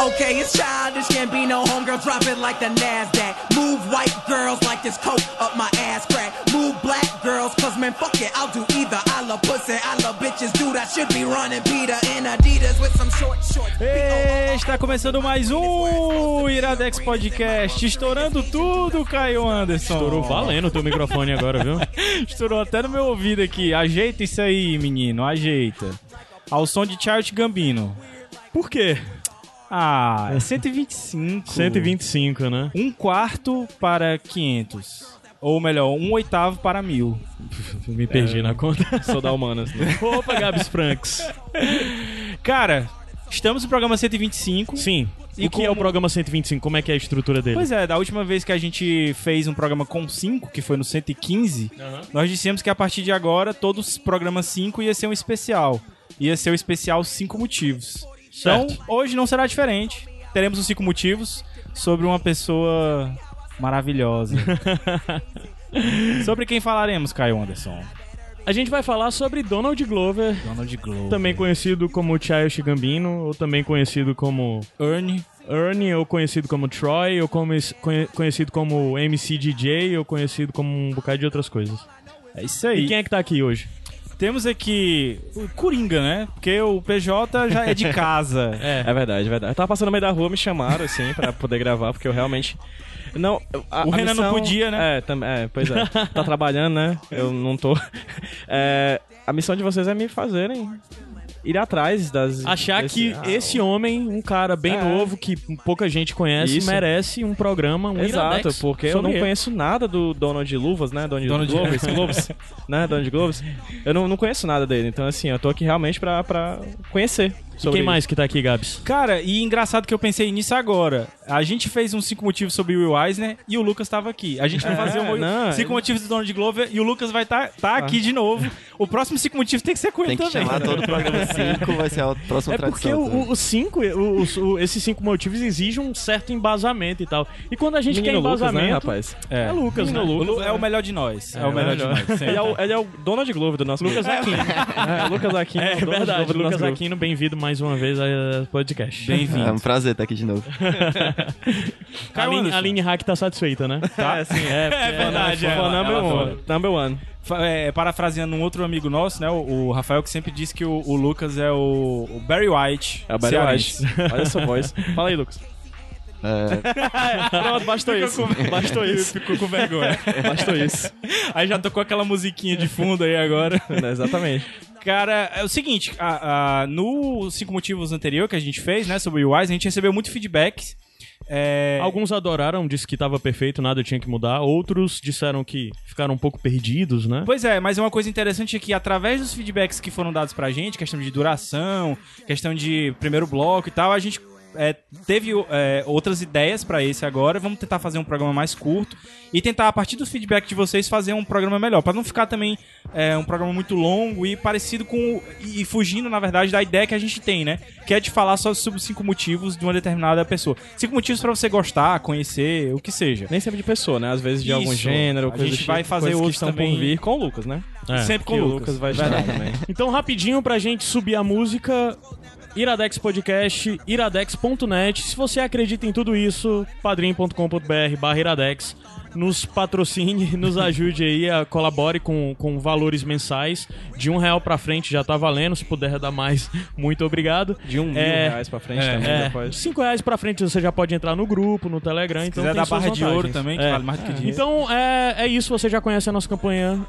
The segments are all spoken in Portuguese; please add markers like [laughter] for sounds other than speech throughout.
Okay, it's childish, can't be no homegirl, drop it like the NASDAQ. Move white girls like this coke up my ass crack. Move black girls, cause man, fuck it, I'll do either. I love pussy, I love bitches, dude, I should be running Peter in Adidas with some short shorts. Está começando mais um Iradex Podcast, estourando tudo, Caio Anderson. Estourou valendo o teu microfone agora, viu? [laughs] Estourou até no meu ouvido aqui. Ajeita isso aí, menino, ajeita. Ao som de Charles Gambino. Por quê? Ah, é [laughs] 125. 125, né? Um quarto para 500. Ou melhor, um oitavo para mil. [laughs] Me perdi na conta. [laughs] Sou da Humanas. Né? Opa, Gabs Franks. Cara, estamos no programa 125. Sim. E o que é o como- programa 125? Como é que é a estrutura dele? Pois é, da última vez que a gente fez um programa com 5, que foi no 115, nós dissemos que a partir de agora, todos os programas 5 ia ser um especial. Ia ser o especial 5 motivos. Então, Certo. hoje não será diferente. Teremos os 5 motivos sobre uma pessoa maravilhosa. [laughs] sobre quem falaremos, Caio Anderson? A gente vai falar sobre Donald Glover, Donald Glover. também conhecido como Childish Gambino, ou também conhecido como Ernie. Ernie, ou conhecido como Troy, ou como, conhe- conhecido como MC DJ, ou conhecido como um bocado de outras coisas. É isso aí. E quem é que tá aqui hoje? Temos aqui o Coringa, né? Porque o PJ já é de [laughs] casa. É. É verdade, é verdade. Eu tava passando no meio da rua, me chamaram, assim, pra poder gravar, porque eu realmente... Não, a, O a Renan não missão- podia, né? É, tam, é, pois é. Tá trabalhando, né? Eu não tô... [laughs] É, a missão de vocês é me fazerem ir atrás das... Achar desse- que ah, esse homem, um cara bem É. novo, que pouca gente conhece, Isso. merece um programa, um Exato, Iradex porque eu não ele. conheço nada do Donald Luvas, né? Donald, Donald- Gloves, Gloves, né? Donald Gloves. Eu não, não conheço nada dele, então assim, eu tô aqui realmente pra, pra conhecer E sobre quem mais que tá aqui, Gabs? Cara, e engraçado que eu pensei nisso agora. A gente fez uns 5 motivos sobre o Will Eisner e o Lucas tava aqui. A gente vai É, fazer um não, 5 ele- motivos do Donald Glover e o Lucas vai estar tá, aqui de novo. O próximo 5 motivos tem que ser com ele Tem que também. chamar todo o programa 5, vai ser a próxima É porque tradição. o- o- os cinco, o- o- esses cinco motivos exigem um certo embasamento e tal. E quando a gente Menino quer Lucas, embasamento, né, rapaz? é, Lucas, né? O Lu- é o melhor de nós. É, o melhor de nós. Ele é, o, ele é o Donald Glover do nosso Lucas grupo. Aquino. É, Lucas Aquino. É o Donald verdade, Lucas. Aquino, bem-vindo mais uma vez ao podcast. Bem-vindo. É um prazer estar aqui de novo. [laughs] A Aline, Aline Hack tá satisfeita, né? Tá? [laughs] É, sim, é. É verdade, é, ela- number ela one. Number one. É, parafraseando um outro amigo nosso, né? O, o Rafael, que sempre disse que o, o Lucas é o, o Barry White. É o Barry cearense. White. Olha essa voz. [laughs] Fala aí, Lucas. É, [laughs] Pronto, bastou isso. Bastou isso. Ficou com vergonha. [laughs] Bastou isso. Aí já tocou aquela musiquinha de fundo aí agora. É, Exatamente. Cara, é o seguinte, a, a- no cinco motivos anterior que a gente fez, né, sobre o Wise, a gente recebeu muito feedback. É, Alguns adoraram, disse que tava perfeito, nada tinha que mudar. Outros disseram que ficaram um pouco perdidos, né? Pois é, mas uma coisa interessante é que através dos feedbacks que foram dados pra gente, questão de duração, questão de primeiro bloco e tal, a gente é, teve é, outras ideias pra esse agora. Vamos tentar fazer um programa mais curto e tentar, a partir do feedback de vocês, fazer um programa melhor. Pra não ficar também é, um programa muito longo e parecido com. o- e fugindo, na verdade, da ideia que a gente tem, né? Que é de falar só sobre cinco motivos de uma determinada pessoa. Cinco motivos pra você gostar, conhecer, o que seja. Nem sempre de pessoa, né? Às vezes de Isso. algum gênero, A gente vai fazer outros que estão também. por vir com o Lucas, né? É. Sempre com o Lucas. Lucas vai estar também. Então, rapidinho pra gente subir a música. Iradex Podcast, iradex.net. Se você acredita em tudo isso, padrim.com.br barra iradex. Nos patrocine, [laughs] nos ajude aí, a, colabore com, com valores mensais. De um real pra frente já tá valendo. Se puder dar mais, [laughs] muito obrigado. De um mil É, reais pra frente é, também. É, já pode. cinco reais pra frente você já pode entrar no grupo, no Telegram. Se então quiser tem dar barra de vantagens. ouro também, que É. vale mais do que dinheiro. Então é, é isso, você já conhece a nossa campanha.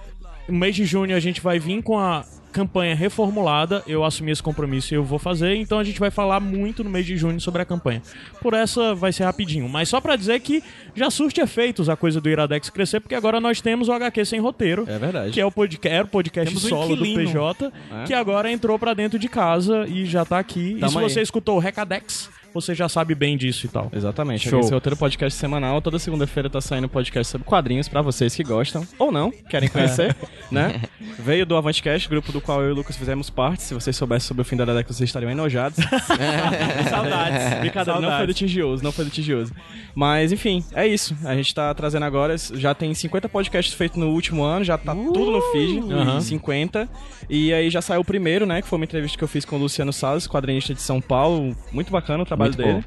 No mês de junho a gente vai vir com a campanha reformulada. Eu assumi esse compromisso e eu vou fazer. Então a gente vai falar muito no mês de junho sobre a campanha. Por essa vai ser rapidinho. Mas só pra dizer que já surte efeitos a coisa do Iradex crescer, porque agora nós temos o HQ sem roteiro. É verdade. Que é o podcast, era o podcast Temos um solo do inquilino. PJ, que agora entrou pra dentro de casa e já tá aqui. e Tamo se aí. você escutou o Recadex, você já sabe bem disso e tal. Exatamente. Show. Esse roteiro podcast semanal. Toda segunda-feira tá saindo podcast sobre quadrinhos pra vocês que gostam ou não, querem [laughs] conhecer, né? Veio do AvanteCast, grupo do qual eu e o Lucas fizemos parte. Se vocês soubessem sobre o fim da década, vocês estariam enojados. [laughs] Saudades. Brincadeira, não Saudades. foi do Tigioso, não foi do Tigioso. Mas, enfim, é isso. A gente tá trazendo agora, já tem 50 podcasts feitos no último ano, já tá tudo no feed, Aham. 50. E aí já saiu o primeiro, né, que foi uma entrevista que eu fiz com o Luciano Salles, quadrinista de São Paulo. Muito bacana o trabalho Muito dele. bom.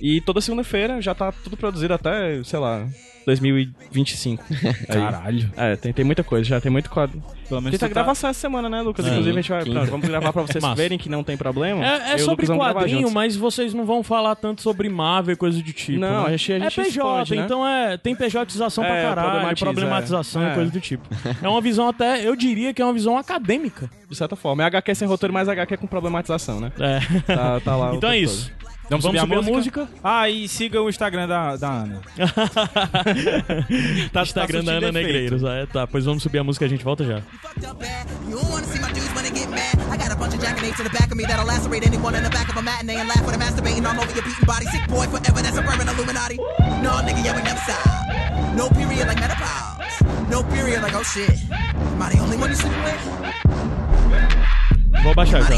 E toda segunda-feira já tá tudo produzido até, sei lá, 2025. [laughs] Aí. Caralho. É, tem, tem muita coisa, já tem muito quadro. Pelo menos Tem que tu tá- gravação essa semana, né, Lucas? Sim, Inclusive a gente vai. pronto, vamos gravar pra vocês [laughs] Massa. verem que não tem problema. É, é sobre quadrinho, mas vocês não vão falar tanto sobre Marvel e coisa do tipo. Não, né? a gente- a gente É PJ, expande, né? então é, tem PJização pra É, caralho, problematiza, problematização é. e coisa do tipo. É uma visão até, eu diria que é uma visão acadêmica. De certa forma. É HQ sem roteiro, mas HQ com problematização, né? É. Tá, tá lá. [laughs] o então é isso. Vamos, Vamos subir, subir a a música? Ah, e siga o Instagram da, da Ana. [laughs] Tá Instagram da Ana. Negreiros. É, tá, pois vamos subir a música e a gente volta já. fucked up bad. You don't wanna see my dudes when they get mad. I got a bunch of jackanapes in the back of me that'll lacerate anyone in the back of a matinee and laugh when I'm masturbating all over your beaten body. Sick boy forever, that's a permanent Illuminati. No, nigga, yeah, we never stop. No period like menopause. No period like, oh shit. Am I the only one you sleeping with? Vou baixar já.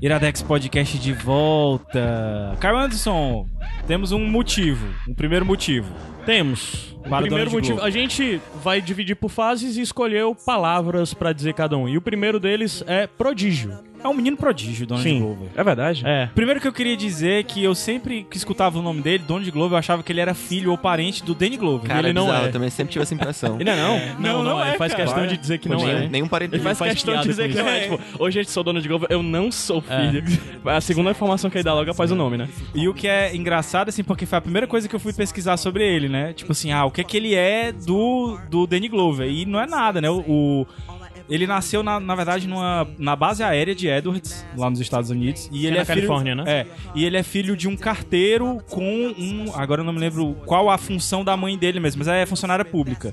Iradex Podcast de volta. Carl Anderson, temos um motivo. Um primeiro motivo. Temos. O Para primeiro motivo, Globo. a gente vai dividir por fases e escolheu palavras pra dizer cada um. E o primeiro deles é prodígio. É um menino prodígio, Donald Sim. Glover. É verdade? É. Primeiro que eu queria dizer é que eu sempre que escutava o nome dele, Donald Glover, eu achava que ele era filho ou parente do Danny Glover. Cara, ele não bizarro, é. eu também sempre tive essa impressão. E não é não? Não, não, é. Faz cara. questão de dizer que não Nem- é. Nenhum parente Ele faz, faz questão de dizer com que não é. isso. Tipo, hoje gente sou dono de Glover, eu não sou filho. A segunda informação que ele dá logo após o nome, né? E o que é engraçado, assim, porque foi a primeira coisa que eu fui pesquisar sobre ele, né? Tipo assim, ah, o que é que ele é do, do Danny Glover? E não é nada, né? O, o- ele nasceu, na, na verdade, numa, na base aérea de Edwards, lá nos Estados Unidos. E ele na é filho, Califórnia, né? É. E ele é filho de um carteiro com um. Agora eu não me lembro qual a função da mãe dele mesmo, mas é funcionária pública.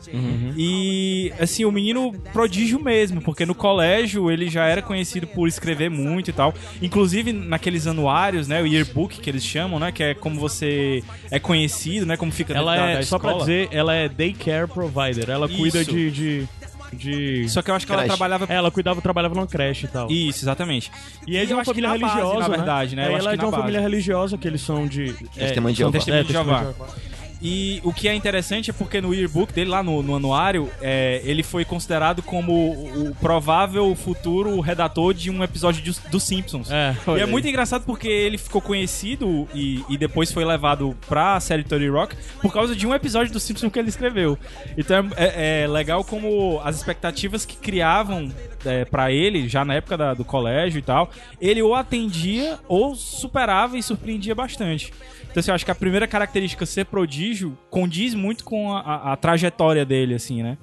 E, assim, o menino prodígio mesmo, porque no colégio ele já era conhecido por escrever muito e tal. Inclusive naqueles anuários, né? O yearbook que eles chamam, né? Que é como você é conhecido, né? Como fica Ela da, é, da só pra escola. dizer, ela é daycare provider. Ela cuida Isso. de, de, de... Só que eu acho que ela Creche. trabalhava. Ela cuidava, trabalhava numa creche e tal. Isso, exatamente. E é de eu uma acho que família na base, religiosa, na verdade, né? É, Eu acho ela que é de na uma base. família religiosa que eles são de... é, Testemunho de são Jeová. Testemunho de Jeová. E o que é interessante é porque no yearbook dele, lá no, no anuário, é, ele foi considerado como o, o provável futuro redator de um episódio de, dos Simpsons. É. E é muito engraçado porque ele ficou conhecido e, e depois foi levado pra série Tony Rock por causa de um episódio dos Simpsons que ele escreveu. Então é, é legal como as expectativas que criavam é, para ele, já na época da- do colégio e tal, ele ou atendia ou superava e surpreendia bastante. Então, assim, eu acho que a primeira característica ser prodígio condiz muito com a, a- a trajetória dele, assim, né?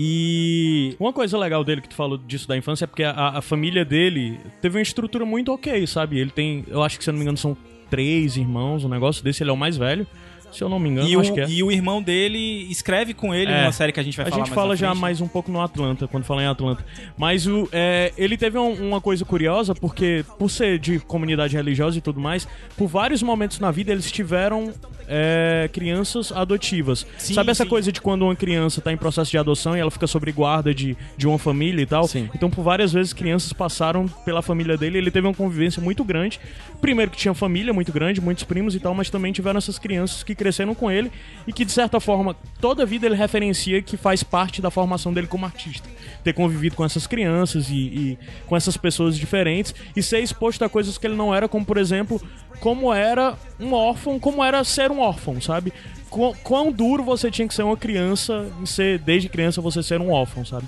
E Uma coisa legal dele que tu falou disso da infância é porque a, a família dele teve uma estrutura muito ok, sabe? Ele tem, eu acho que se eu não me engano são três irmãos, um negócio desse, ele é o mais velho. Se eu não me engano, E eu o, acho que é. e o irmão dele escreve com ele É. numa série que a gente vai a falar gente mais fala já frente. mais um pouco no Atlanta, quando fala em Atlanta. Mas o, é, ele teve um- uma coisa curiosa, porque por ser de comunidade religiosa e tudo mais, por vários momentos na vida eles tiveram é, crianças adotivas. Sim, Sabe essa sim. coisa de quando uma criança tá em processo de adoção e ela fica sob guarda de, de uma família e tal? Sim. Então, por várias vezes, crianças passaram pela família dele. Ele teve uma convivência muito grande. Primeiro, que tinha família muito grande, muitos primos e tal, mas também tiveram essas crianças que cresceram com ele e que, de certa forma, toda a vida ele referencia que faz parte da formação dele como artista. Ter convivido com essas crianças e, e com essas pessoas diferentes e ser exposto a coisas que ele não era, como, por exemplo, como era um órfão, como era ser um órfão, sabe? Qu- Quão duro você tinha que ser uma criança em ser, desde criança, você ser um órfão, sabe?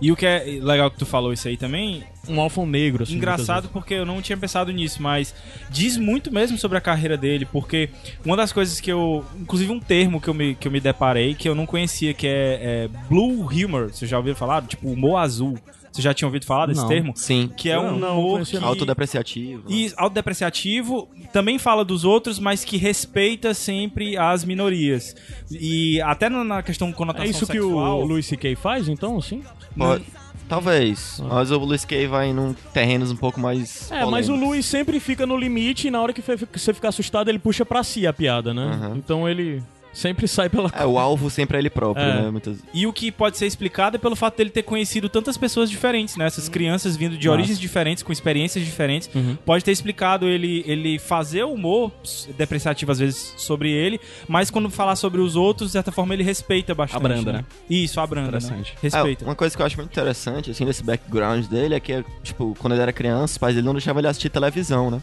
E o que é legal que tu falou isso aí também, Um órfão negro, assim. engraçado porque eu não tinha pensado nisso, mas diz muito mesmo sobre a carreira dele, porque uma das coisas que eu. Inclusive um termo que eu me, que eu me deparei, que eu não conhecia, que é, é Blue Humor. Você já ouviu falar? Tipo, humor azul. Você já tinha ouvido falar desse Não. termo? Sim. Que é Não, um não, humor conhecia que... não. Autodepreciativo. E autodepreciativo também fala dos outros, mas que respeita sempre as minorias. E até na- na questão conotação É isso que sexual, o Louis C.K. faz, então, assim? Pode- Talvez. Mas o Luis Kay vai num terrenos um pouco mais. É, mas o polêmicos. Luiz sempre fica no limite e na hora que você fica assustado, ele puxa pra si a piada, né? Aham. Então ele sempre sai pela. É, o [laughs] alvo sempre é ele próprio, É. né? Muitas... E o que pode ser explicado é pelo fato dele ter conhecido tantas pessoas diferentes, né? Essas crianças vindo de origens diferentes, com experiências diferentes. Pode ter explicado ele, ele fazer humor depreciativo, às vezes, sobre ele, mas quando falar sobre os outros, de certa forma, ele respeita bastante. Abranda, né? Isso, abranda, né? Interessante. Respeita. É, uma coisa que eu acho muito interessante, assim, desse background dele é que, tipo, quando ele era criança, os pais dele não deixavam ele assistir televisão, né?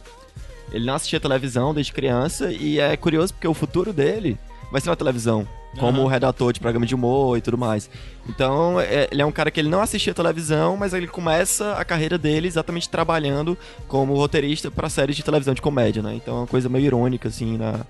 Ele não assistia televisão desde criança e é curioso porque o futuro dele vai ser na televisão. Como redator de programa de humor e tudo mais. Então, é- ele é um cara que ele não assistia televisão, mas ele começa a carreira dele exatamente trabalhando como roteirista para séries de televisão de comédia, né? Então é uma coisa meio irônica, assim, na,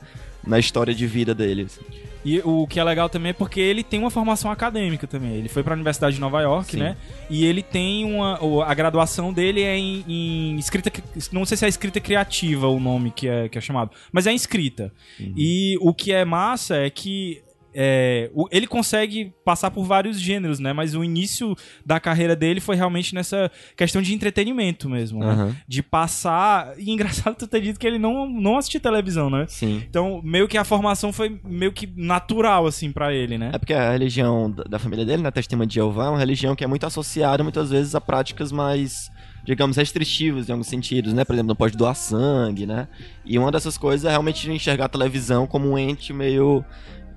na história de vida dele. assim. E o que é legal também é porque ele tem uma formação acadêmica também. Ele foi pra Universidade de Nova York, Sim. né? E ele tem uma. A graduação dele é em, em escrita. cri- Não sei se é escrita criativa o nome que é, que é chamado, mas é escrita. E o que é massa é que. É, o- ele consegue passar por vários gêneros, né? Mas o início da carreira dele foi realmente nessa questão de entretenimento mesmo, né? De passar. E [laughs] engraçado tu ter dito que ele não, não assistia televisão, né? Sim. Então, meio que a formação foi meio que natural, assim, pra ele, né? É porque a religião da- família dele, né, Testemunha de Jeová, é uma religião que é muito associada muitas vezes a práticas mais, digamos, restritivas em alguns sentidos, né? Por exemplo, não pode doar sangue, né? E uma dessas coisas é realmente enxergar a televisão como um ente meio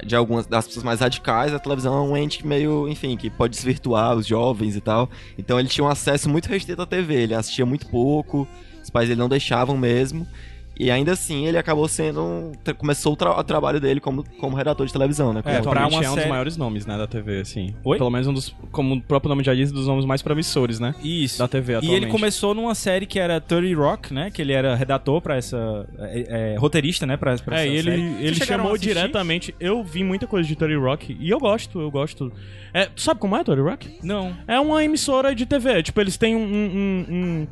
de algumas das pessoas mais radicais, a televisão é um ente meio, enfim, que pode desvirtuar os jovens e tal. Então ele tinha um acesso muito restrito à TV, ele assistia muito pouco, os pais dele não deixavam mesmo. E ainda assim ele acabou sendo. um- começou o, tra- o trabalho dele como, como redator de televisão, né? É, Como- pra uma é um dos maiores nomes, né, da TV, assim. Oi? Pelo menos um dos, como o próprio nome já diz, dos nomes mais promissores, né? Isso. Da TV E atualmente. ele começou numa série que era 30 Rock, né? Que ele era redator pra essa... É, é, roteirista, né? Pra, pra É, essa e ele, série. ele chamou diretamente. Eu vi muita coisa de Tony Rock e eu gosto, eu gosto. É, tu sabe como é Tony Rock? Não. É uma emissora de TV. Tipo, eles têm um. um, um,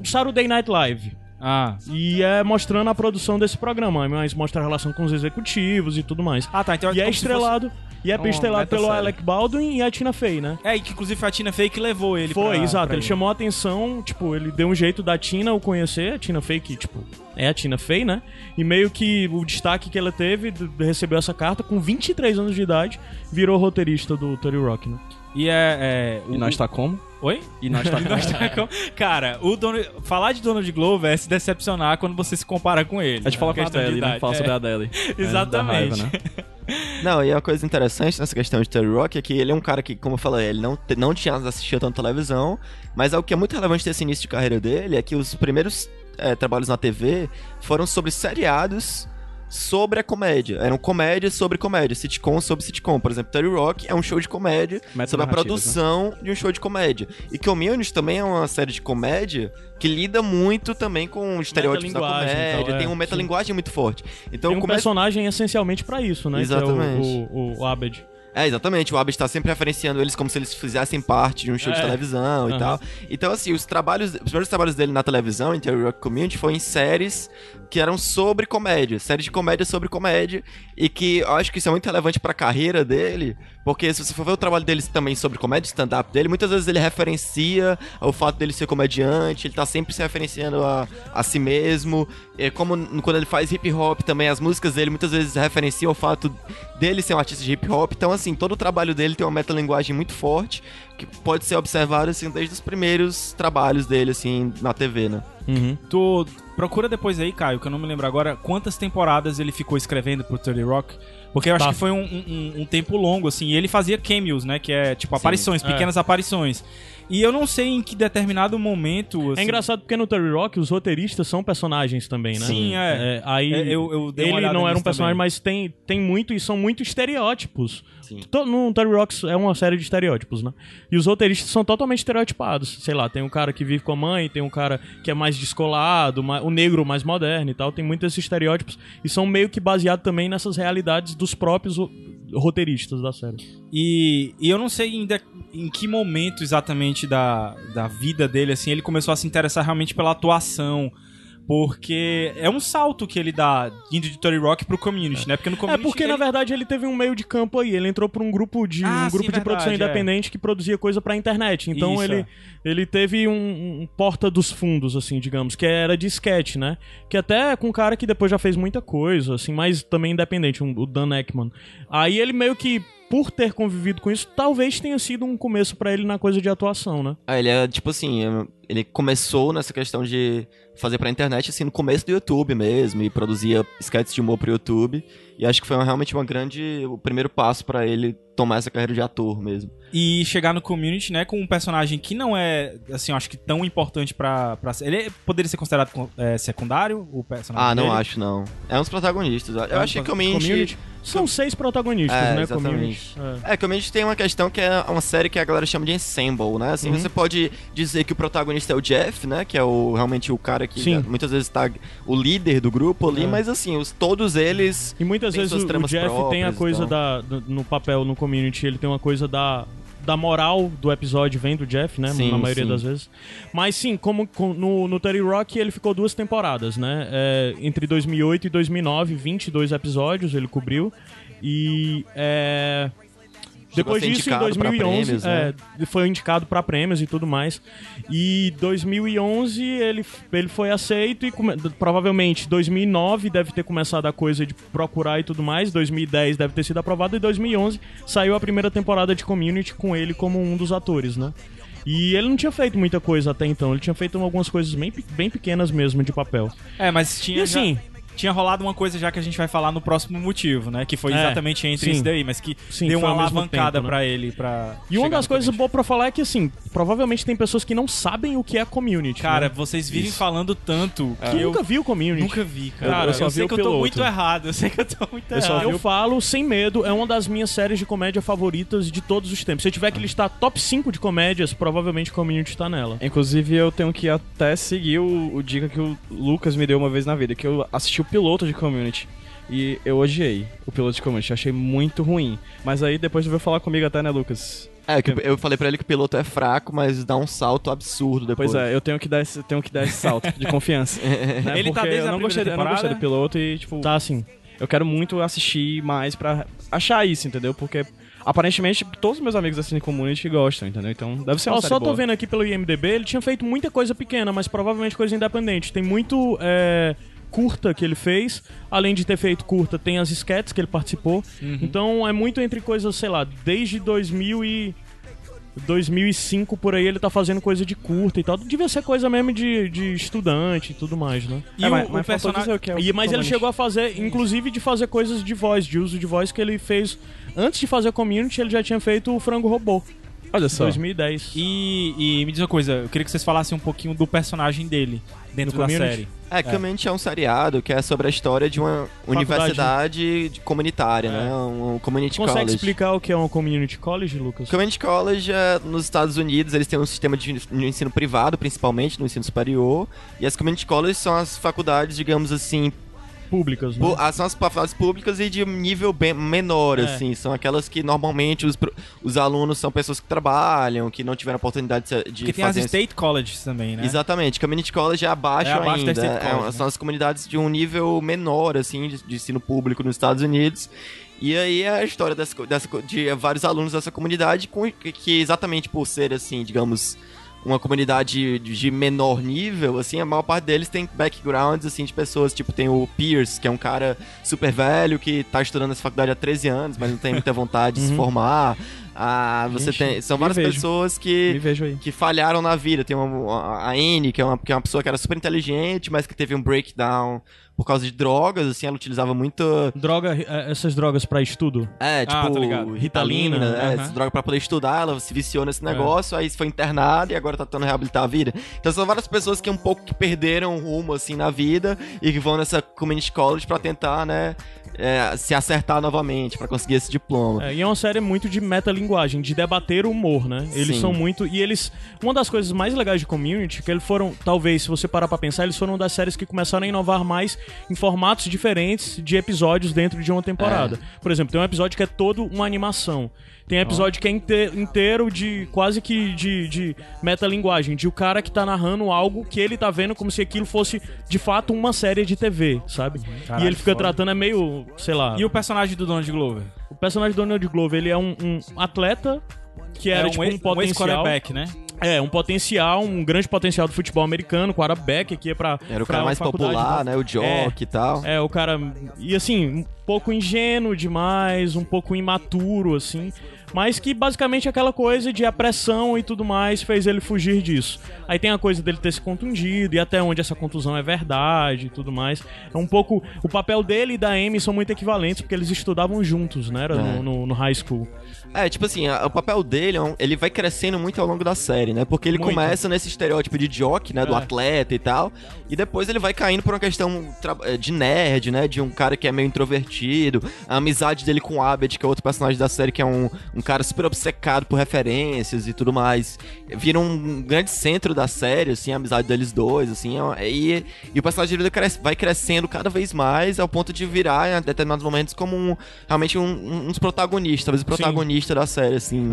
um Saturday Night Live. Ah. E é mostrando a produção desse programa, mas mostra a relação com os executivos e tudo mais. Ah, tá. Então e é como se estrelado. E é estrelado pelo meta-série. Alec Baldwin e a Tina Fey, né? É, e que inclusive foi a Tina Fey que levou ele Foi, pra- exato. pra Ele chamou a atenção, tipo, ele deu um jeito da Tina o conhecer, a Tina Fey, que, tipo, é a Tina Fey, né? E meio que o destaque que ela teve, recebeu essa carta com 23 anos de idade, virou roteirista do Tony Rock, né? E é... é o- E nós tá como? Oi? E nós tá [laughs] E nós tá com- Cara, o Donald... falar de Donald Glover é se decepcionar quando você se compara com ele. A gente fala com a Adele, né? Fala É. sobre a Adele. Exatamente. [laughs] É, dá raiva, né? Não, e uma coisa interessante nessa questão de Terry Rock é que ele é um cara que, como eu falei, ele não, não tinha assistido tanto televisão, mas algo que é muito relevante desse início de carreira dele é que os primeiros eh, trabalhos na TV foram sobre seriados sobre a comédia. Eram comédias sobre comédia, sitcom sobre sitcom. Por exemplo, Terry Rock é um show de comédia sobre a Metanarrativas, produção de um show de comédia. E Community também é uma série de comédia que lida muito também com estereótipos da comédia, tal, é, tem uma sim. metalinguagem muito forte. Então, Tem um personagem essencialmente pra isso, né? Exatamente. É o, o, o Abed. É, exatamente. O Abed está sempre referenciando eles como se eles fizessem parte de um show de É. televisão e Aham. tal. Então, assim, os trabalhos, os primeiros trabalhos dele na televisão, em Terry Rock Community, foi em séries que eram sobre comédia, séries de comédia sobre comédia, e que eu acho que isso é muito relevante pra carreira dele, porque se você for ver o trabalho dele também sobre comédia, stand-up dele, muitas vezes ele referencia o fato dele ser comediante, ele tá sempre se referenciando a, a si mesmo, é como quando ele faz hip hop também, as músicas dele muitas vezes referenciam o fato dele ser um artista de hip hop, então assim, todo o trabalho dele tem uma metalinguagem muito forte, que pode ser observado assim desde os primeiros trabalhos dele assim na TV, né? Tu procura depois aí, Caio, que eu não me lembro agora, quantas temporadas ele ficou escrevendo pro 30 Rock. Porque eu acho Tá. que foi um, um- um tempo longo, assim. E ele fazia cameos, né? Que é tipo aparições, é. pequenas aparições. E eu não sei em que determinado momento. assim, É engraçado porque no Terry Rock os roteiristas são personagens também, né? Sim, é. aí É, eu- eu dei ele não era um personagem, também. mas tem, tem muito e são muito estereótipos. Sim. No Terry Rock é uma série de estereótipos, né? E os roteiristas são totalmente estereotipados. Sei lá, tem um cara que vive com a mãe, tem um cara que é mais descolado, ma- o negro mais moderno e tal. Tem muitos estereótipos e são meio que baseados também nessas realidades dos próprios ro- roteiristas da série. E, e eu não sei ainda em que momento exatamente da, da vida dele, assim, ele começou a se interessar realmente pela atuação. Porque é um salto que ele dá indo de Tony Rock pro community, né? Porque no É community. porque, ele... na verdade, ele teve um meio de campo aí. Ele entrou pra um grupo de, Ah, um sim, grupo de produção verdade, é. independente que produzia coisa pra internet. Então Isso, ele, é. ele teve um, um porta dos fundos, assim, digamos, que era de sketch, né? Que até com um cara que depois já fez muita coisa, assim, mas também independente, um- o Dan Ekman. Aí ele meio que, por ter convivido com isso, talvez tenha sido um começo pra ele na coisa de atuação, né? Ah, ele é tipo assim, é, ele começou nessa questão de fazer pra internet assim no começo do YouTube mesmo e produzia sketches de humor pro YouTube. E acho que foi uma- realmente uma grande o primeiro passo pra ele tomar essa carreira de ator mesmo. E chegar no community, né, com um personagem que não é, assim, eu acho que tão importante pra. pra ele poderia ser considerado é, secundário, o personagem? Ah, não dele? acho não. É um dos protagonistas. Eu um achei que o Community, São seis protagonistas, É, né? exatamente. Community. É. É, Community tem uma questão que é uma série que a galera chama de ensemble, né? Assim, você pode dizer que o protagonista é o Jeff, né? Que é o realmente o cara que Sim. muitas vezes tá o líder do grupo ali, É. mas assim, os, todos eles E muitas vezes o, o Jeff tem a coisa tal. da. no papel, no community, ele tem uma coisa da. Da moral do episódio vem do Jeff, né? Sim, na maioria sim. das vezes. Mas sim, como com- no, no Terry Rock ele ficou duas temporadas, né? É, entre 2008 e 2009, 22 episódios ele cobriu. E. É, depois disso, em indicado pra 2011, prêmios, né? é, foi indicado pra prêmios e tudo mais. E 2011 ele, ele foi aceito e come- provavelmente 2009 deve ter começado a coisa de procurar e tudo mais. 2010 deve ter sido aprovado e 2011 saiu a primeira temporada de Community com ele como um dos atores, né? E ele não tinha feito muita coisa até então, ele tinha feito algumas coisas bem, bem pequenas mesmo de papel. É, mas tinha. E assim, já- Tinha rolado uma coisa já que a gente vai falar no próximo motivo, né? Que foi É, exatamente entre sim. isso daí, mas que Sim, deu uma alavancada tempo, né? pra ele. Pra E uma das coisas boas pra falar é que, assim, provavelmente tem pessoas que não sabem o que é community. Cara, né? vocês vivem falando tanto que que eu nunca vi o community. nunca vi, cara. Cara, eu, eu sei que eu tô piloto. muito errado. Eu sei que eu tô muito Eu, errado. eu falo sem medo, é uma das minhas séries de comédia favoritas de todos os tempos. Se eu tiver que listar top 5 de comédias, provavelmente Community tá nela. Inclusive, eu tenho que até seguir o, o dica que o Lucas me deu uma vez na vida, que eu assisti o piloto de Community. E eu odiei o piloto de Community, achei muito ruim. Mas aí depois tu veio falar comigo até, né, Lucas? É, que eu falei pra ele que o piloto é fraco, mas dá um salto absurdo depois. Pois é, eu tenho que dar esse, tenho que dar esse salto de confiança. [laughs] né? Ele tá Porque desde eu não gostei, eu não gostei do piloto e, tipo, Tá assim. eu quero muito assistir mais pra achar isso, entendeu? Porque aparentemente todos os meus amigos assistem Community e gostam, entendeu? Então deve ser uma Ó, série só tô boa. vendo aqui pelo IMDB, ele tinha feito muita coisa pequena, mas provavelmente coisa independente. Tem muito é, curta que ele fez, além de ter feito curta, tem as sketches que ele participou. Uhum. Então é muito entre coisas, sei lá, desde 2000 e 2005 por aí ele tá fazendo coisa de curta e tal. Devia ser coisa mesmo de, de estudante e tudo mais, né? E É, o, mas, o mas personagem. o que é o E, mas ele chegou a fazer, inclusive, de fazer coisas de voz, de uso de voz que ele fez. Antes de fazer community, ele já tinha feito o Frango Robô, Olha só. 2010. E, e me diz uma coisa, eu queria que vocês falassem um pouquinho do personagem dele dentro No da série. É, Community é um seriado que é sobre a história de uma universidade de- comunitária, né? Um community Consegue college. explicar o que é um community college, Lucas? Community College, é, nos Estados Unidos, eles têm um sistema de de ensino privado, principalmente no ensino superior. E as community colleges são as faculdades, digamos assim, Públicas, né? ah, são as faculdades públicas e de nível bem menor, É. assim. São aquelas que normalmente os, os alunos são pessoas que trabalham, que não tiveram oportunidade de, de Porque tem as. State Colleges também, né? Exatamente, Community College é abaixo, É abaixo da ainda. É- College, né? São as comunidades de um nível menor, assim, de, de ensino público nos Estados Unidos. E aí é a história dessa, dessa, de vários alunos dessa comunidade com, que, que exatamente por ser, assim, digamos, uma comunidade de, menor nível, assim, a maior parte deles tem backgrounds, assim, de pessoas, tipo, tem o Pierce, que é um cara super velho, que tá estudando nessa faculdade há 13 anos, mas não tem muita vontade de se formar. Ah, você Gente, tem... São várias vejo. pessoas que que falharam na vida. Tem uma, a Anne, que é, uma, que é uma pessoa que era super inteligente, mas que teve um breakdown por causa de drogas, assim, ela utilizava muito... Droga, eh, essas drogas pra estudo. É, tipo, tô ligado. Ritalina, Ritalina, né? aham. Essa droga pra poder estudar, ela se viciou nesse negócio, aí foi internada e agora tá tentando reabilitar a vida. Então são várias pessoas que um pouco que perderam o rumo, assim, na vida e que vão nessa community college pra tentar, né, é, se acertar novamente, pra conseguir esse diploma. É, e é uma série muito de metalinguagem, de debater o humor, né? Eles Sim. são muito. E eles. Uma das coisas mais legais de community, que eles foram, talvez, se você parar pra pensar, eles foram uma das séries que começaram a inovar mais em formatos diferentes de episódios dentro de uma temporada. Por exemplo, tem um episódio que é todo uma animação. Tem episódio que é inte- inteiro de quase que de, de metalinguagem, de o cara que tá narrando algo que ele tá vendo como se aquilo fosse de fato uma série de TV, sabe? Caralho, e ele fica foda. tratando, é meio, sei lá. E o personagem do Donald Glover? O personagem do Donald Glover, ele é um, um atleta que era é tipo um, um, ex- um potencial. ex-quarterback, né? é, um potencial, um grande potencial do futebol americano, quarterback aqui é pra. Era o pra cara mais popular, né? né? O jock e tal. É, o cara. E assim, um pouco ingênuo demais, um pouco imaturo, assim. Mas que basicamente aquela coisa de a pressão e tudo mais fez ele fugir disso. Aí tem a coisa dele ter se contundido e até onde essa contusão é verdade e tudo mais. É um pouco. O papel dele e da Amy são muito equivalentes, porque eles estudavam juntos, né? Era É. no, no, no high school. É, tipo assim, a- o papel dele, é ele vai crescendo muito ao longo da série, né? Porque ele Muito. começa nesse estereótipo de jock, né? Do É. atleta e tal. E depois ele vai caindo por uma questão eh, de nerd, né? De um cara que é meio introvertido. A amizade dele com o Abed, que é outro personagem da série, que é um, um cara super obcecado por referências e tudo mais. Vira um grande centro da série, assim, a amizade deles dois, assim. é E, e o personagem dele cresce- vai crescendo cada vez mais ao ponto de virar, em determinados momentos, como um, realmente um, um, um dos protagonistas, talvez o protagonista da série, assim.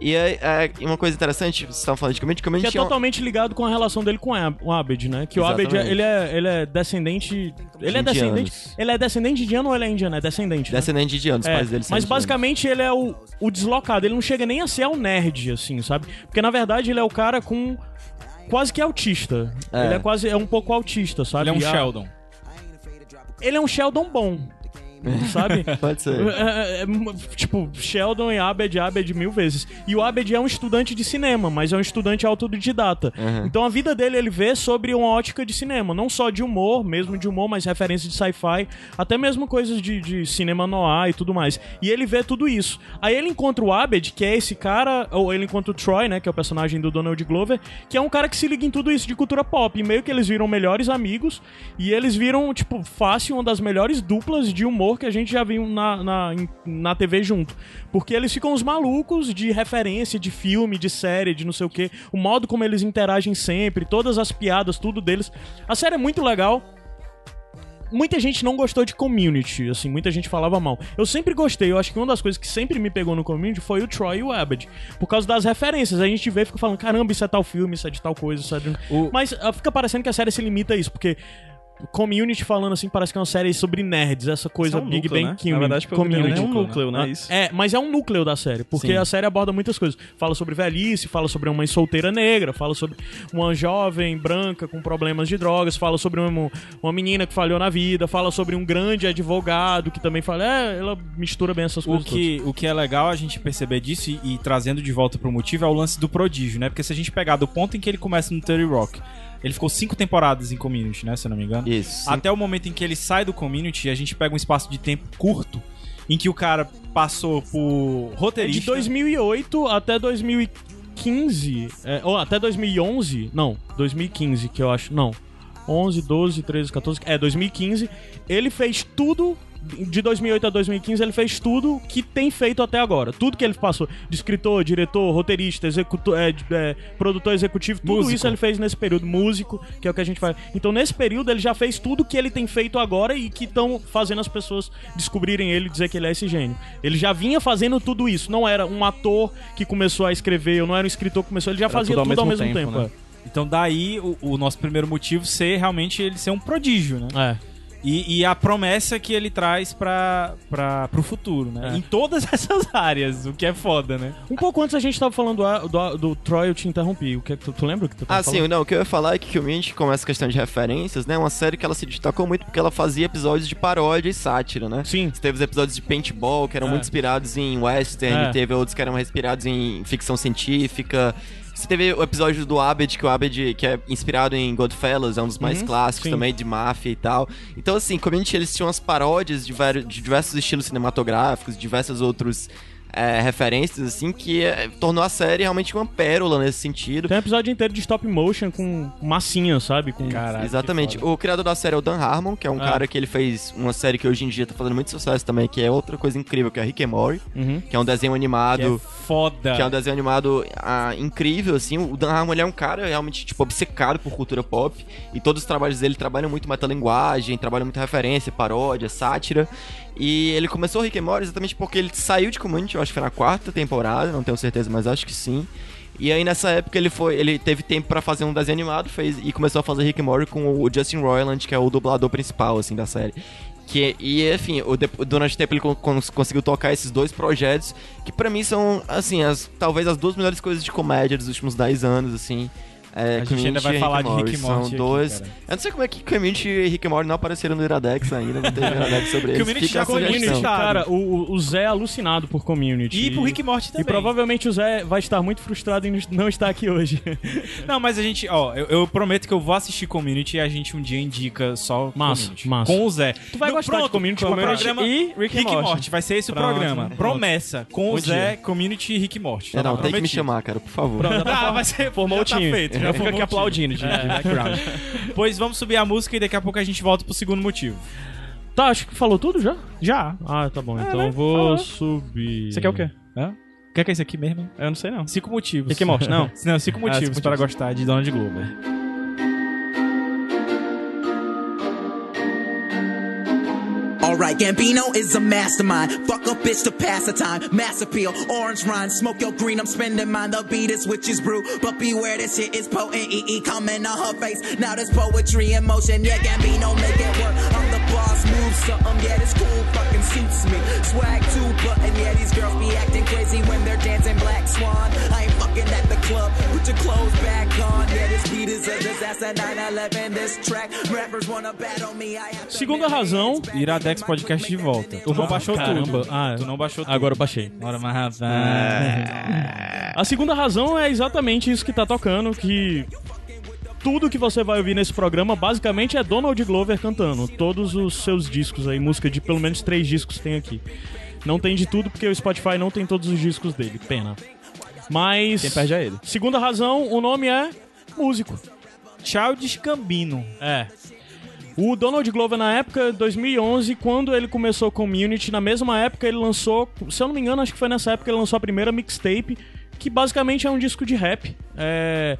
E é, é uma coisa interessante, vocês estavam falando de community, Que community é é um- totalmente ligado com a relação dele com a- o Abed, né? Que o Abed, Exatamente. ele é, ele é descendente... Ele é De descendente... indianos. Ele é descendente indiano ou ele é indiano? É descendente, né? descendente de indianos, os É, pais dele são mas indianos. basicamente ele é o, o deslocado, ele não chega nem a ser o nerd, assim, sabe? Porque na verdade ele é o cara com. Quase que autista. É. Ele é quase. É um pouco autista, sabe? Ele é um E a- Sheldon. Ele é um Sheldon bom. [laughs] sabe? Pode ser. É, é, é, tipo, Sheldon e Abed, Abed mil vezes. E o Abed é um estudante de cinema, mas é um estudante autodidata. Uhum. Então a vida dele ele vê sobre uma ótica de cinema, não só de humor, mesmo de humor, mas referências de sci-fi, até mesmo coisas de, de cinema noir e tudo mais. E ele vê tudo isso. Aí ele encontra o Abed, que é esse cara, ou ele encontra o Troy, né, que é o personagem do Donald Glover, que é um cara que se liga em tudo isso de cultura pop. E meio que eles viram melhores amigos e eles viram, tipo, fácil uma das melhores duplas de humor que a gente já viu na, na, na TV junto. Porque eles ficam os malucos de referência, de filme, de série, de não sei o que. O modo como eles interagem sempre, todas as piadas, tudo deles. A série é muito legal. Muita gente não gostou de Community, assim, muita gente falava mal. Eu sempre gostei, eu acho que uma das coisas que sempre me pegou no Community foi o Troy e o Abed. Por causa das referências, a gente vê e fica falando, caramba, isso é tal filme, isso é de tal coisa, isso é de... O- Mas ah, fica parecendo que a série se limita a isso, porque Community falando assim, parece que é uma série sobre nerds, essa coisa é um Big núcleo, Bang né? Theory. Na verdade, Community. é um núcleo, né? Ah, Isso. É, mas é um núcleo da série, porque Sim. a série aborda muitas coisas. Fala sobre velhice, fala sobre uma mãe solteira negra, fala sobre uma jovem branca com problemas de drogas, fala sobre uma, uma menina que falhou na vida, fala sobre um grande advogado que também fala. É, ela mistura bem essas O coisas. que, o que é legal a gente perceber disso e, e trazendo de volta pro motivo é o lance do prodígio, né? Porque se a gente pegar do ponto em que ele começa no 30 Rock, ele ficou cinco temporadas em Community, né? Se eu não me engano. Isso. Até o momento em que ele sai do Community, a gente pega um espaço de tempo curto em que o cara passou por. É roteirista. de 2008 até 2015, é, ou até 2011, não, 2015 que eu acho, não, 11, 12, 13, 14, é 2015, ele fez tudo de 2008 a 2015 ele fez tudo que tem feito até agora. Tudo que ele passou de escritor, diretor, roteirista, executor, é, é, produtor executivo, tudo Músico. isso ele fez nesse período. Músico, que é o que a gente faz. Então nesse período ele já fez tudo que ele tem feito agora e que estão fazendo as pessoas descobrirem ele e dizer que ele é esse gênio. Ele já vinha fazendo tudo isso. Não era um ator que começou a escrever, ou não era um escritor que começou, ele já fazia tudo ao mesmo, tempo. né? Então daí o, o nosso primeiro motivo ser realmente ele ser um prodígio, né? é. E, e a promessa que ele traz pra, pro futuro, né? É. Em todas [laughs] essas áreas, o que é foda, né? Um pouco antes a gente tava falando do, do, do Troy, eu te interrompi. O que é que tu, tu lembra o que tu tava Ah, sim, falando? não, o que eu ia falar é que Community, com essa questão de referências, né, é uma série que ela se destacou muito porque ela fazia episódios de paródia e sátira, né? Sim. Você teve os episódios de paintball, que eram É. muito inspirados em western, É. teve outros que eram inspirados em ficção científica. Você teve o episódio do Abed, que o Abed, que é inspirado em Godfellas, é um dos mais Uhum, clássicos sim. também, de máfia e tal. Então, assim, Community, eles tinham as paródias de, vários, de diversos estilos cinematográficos, diversos outros é, referências, assim, que é, tornou a série realmente uma pérola nesse sentido. Tem um episódio inteiro de stop motion com massinha, sabe? Com... Caralho, Exatamente. que. O criador da série é o Dan Harmon, que é um Ah. cara que ele fez uma série que hoje em dia tá fazendo muito sucesso também, que é outra coisa incrível, que é Rick and Morty, Uhum. que é um desenho Que animado... é foda. Que é um desenho animado ah, incrível, assim. O Dan Harmon ele é um cara realmente, tipo, obcecado por cultura pop. E todos os trabalhos dele trabalham muito metalinguagem, trabalham muito referência, paródia, sátira. E ele começou o Rick and Morty exatamente porque ele saiu de Community, eu acho que foi na quarta temporada, não tenho certeza, mas acho que sim. E aí nessa época ele foi, ele teve tempo pra fazer um desenho animado, fez e começou a fazer Rick and Morty com o Justin Roiland, que é o dublador principal assim da série. Que, e enfim, o, durante o tempo ele con- cons- conseguiu tocar esses dois projetos, que pra mim são, assim, as, talvez as duas melhores coisas de comédia dos últimos 10 anos, assim. É, A gente ainda vai e falar de Rick Morty. São aqui, dois. cara. eu não sei como é que Community e Rick Morty não apareceram no Iradex ainda, não teve Iradex sobre eles. Community Fica já. Community, Tá. cara, o, o- Zé é alucinado por Community. E pro Rick e Morty também. E provavelmente o Zé vai estar muito frustrado em não estar aqui hoje. [laughs] Não, mas a gente, ó, eu, eu prometo que eu vou assistir Community e a gente um dia indica só Massa, Community. massa. Com o Zé. Tu vai No- gostar pronto, de Community, o Community programa e Rick Rick e Morty. Morty. Vai ser esse o programa. pronto. Promessa. Com o Zé. Community e Rick e Morty. É, não, Tá tem que me chamar, cara, por favor. Pronto, Ah, vai ser. Formou o time. Tá feito, [laughs] Já fica aqui aplaudindo de, de background. [laughs] Pois vamos subir a música e daqui a pouco a gente volta pro segundo motivo. Tá, acho que falou tudo já? Já. Ah, tá bom. Então né? eu vou Falou. subir. Você quer o quê? Hã? O que é, que é isso aqui mesmo? Eu não sei não. Cinco motivos. Rick e Morty, não? [laughs] Não, cinco Ah, motivos cinco para motivos. gostar de Donald Glover. Alright, Gambino is a mastermind. Fuck a bitch to pass the time. Mass appeal, orange rind, smoke your green. I'm spending mine. The beat is witch's brew, but beware this shit is potent. EE coming on her face. Now there's poetry in motion. Yeah, Gambino make it work. I'm the boss, move something. Yeah, this cool fucking suits me. Swag too, button. Girls be acting crazy when they're dancing Black Swan. I ain't fucking at the club. Put your clothes back on. Yeah, this beat is a disaster. 9/11. This track, rappers wanna battle me. I have Segunda razão, Iradex Podcast de volta. Tu não baixou Caramba. tudo. Ah, tu não baixou tudo. Agora eu baixei. Ora, mas rapaz. A segunda razão é exatamente isso que tá tocando, que tudo que você vai ouvir nesse programa basicamente é Donald Glover cantando. Todos os seus discos aí, música de pelo menos três discos tem aqui. Não tem de tudo porque o Spotify não tem todos os discos dele, pena. Mas. Quem perde é ele. Segunda razão, o nome é músico. Childish Gambino. É. O Donald Glover, na época, 2011, quando ele começou Community, na mesma época ele lançou, se eu não me engano, acho que foi nessa época ele lançou a primeira mixtape, que basicamente é um disco de rap. É,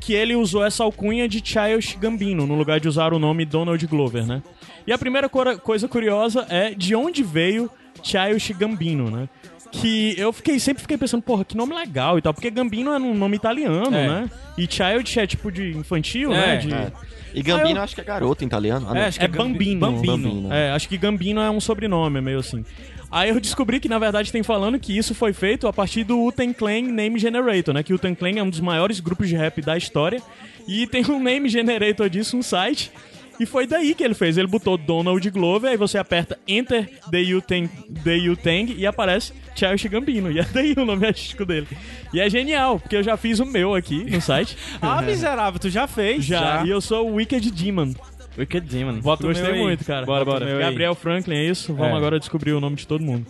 que ele usou essa alcunha de Childish Gambino, no lugar de usar o nome Donald Glover, né? E a primeira coisa curiosa é de onde veio Childish Gambino, né? Que eu fiquei, sempre fiquei pensando, porra, que nome legal e tal, porque Gambino é um nome italiano, É. né? E Child é tipo de infantil, É, né? De, É. E Gambino Ah, eu- acho que é garoto em italiano. Ah, não. É, acho que é Bambino. Bambino. Bambino. É, acho que Gambino é um sobrenome, é meio assim. Aí eu descobri que, na verdade, tem falando que isso foi feito a partir do Wu-Tang Clan Name Generator, né? Que o Clan é um dos maiores grupos de rap da história. E tem um Name Generator disso, um site. E foi daí que ele fez. Ele botou Donald Glover, aí você aperta Enter the Wu-Tang, the Wu-Tang e aparece Childish Gambino. E é daí o nome artístico dele. E é genial, porque eu já fiz o meu aqui no site. [laughs] Ah, miserável, tu já fez. Já. E eu sou o Wicked Demon. Wicked Demon. Bota o Gostei meu aí. muito, cara. Bora, bora. meu aí. Gabriel Franklin, é isso? Vamos É. agora descobrir o nome de todo mundo.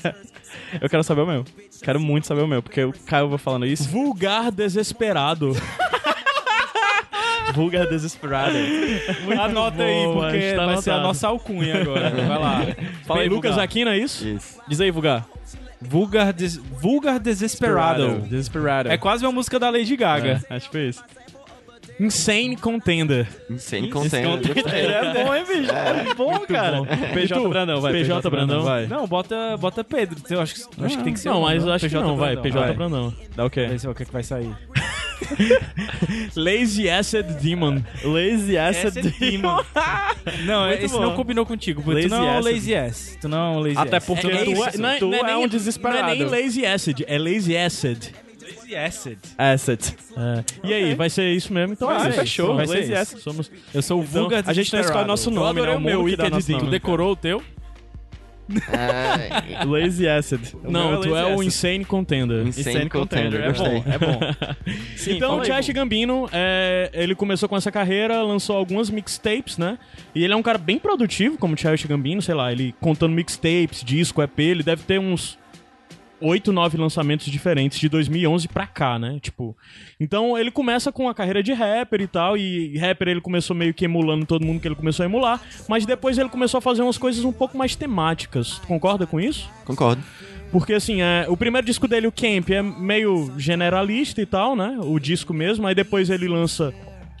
[laughs] Eu quero saber o meu. Quero muito saber o meu, porque o Caio vai falando isso. Vulgar desesperado. [laughs] Vulgar desesperado. Anota aí, bom, porque está vai ser a nossa alcunha agora. [laughs] Vai lá. Fala aí, Lucas. Aquino, é isso? Isso. Diz aí, Vulgar. Vulgar, des... Vulgar Desesperado. Desesperado. É quase uma música da Lady Gaga. É, acho que foi isso. Insane Contender. Insane Contender. É bom, hein, bicho? É bom, cara. PJ E tu? Brandão, vai. PJ Brandão. vai. Não, bota, bota Pedro. Eu acho que, acho que tem que ser Não, um, mas né? acho que PJ não, vai. Brandão. PJ Vai. Brandão. Dá o quê? Vê se o que, que vai sair. [laughs] [laughs] Lazy Acid Demon. Lazy Acid é Demon. [laughs] Não, Muito esse bom. não combinou contigo. porque Lazy tu não é um Acid. Lazy ass. Tu não é um Lazy Até porque É tu, isso, é, não é- tu não é é nem- um desesperado. Não é nem Lazy Acid, é Lazy Acid. Lazy acid. Acid. É. E aí, vai ser isso mesmo? Então é isso. fechou. Vai ser Lazy. Acid. Somos... Eu sou o Então, Vulgar a gente não escolhe Desesperado. nosso nome, né? o meu Wicked Demon. Tu decorou o teu? É, [laughs] Lazy Acid. O Não, meu tu é Lazy o Acid. Insane Contender. Insane Contender, É gostei. bom, é bom. [laughs] Sim, então, o Childish Gambino, é, ele começou com essa carreira, lançou algumas mixtapes, né? E ele é um cara bem produtivo, como o Childish Gambino, sei lá, ele contando mixtapes, disco, EP, ele deve ter uns oito, nove lançamentos diferentes de 2011 pra cá, né? Tipo, então ele começa com a carreira de rapper e tal, e rapper ele começou meio que emulando todo mundo que ele começou a emular, mas depois ele começou a fazer umas coisas um pouco mais temáticas. Concorda com isso? Concordo. Porque assim, é, o primeiro disco dele, o Camp, é meio generalista e tal, né? O disco mesmo, aí depois ele lança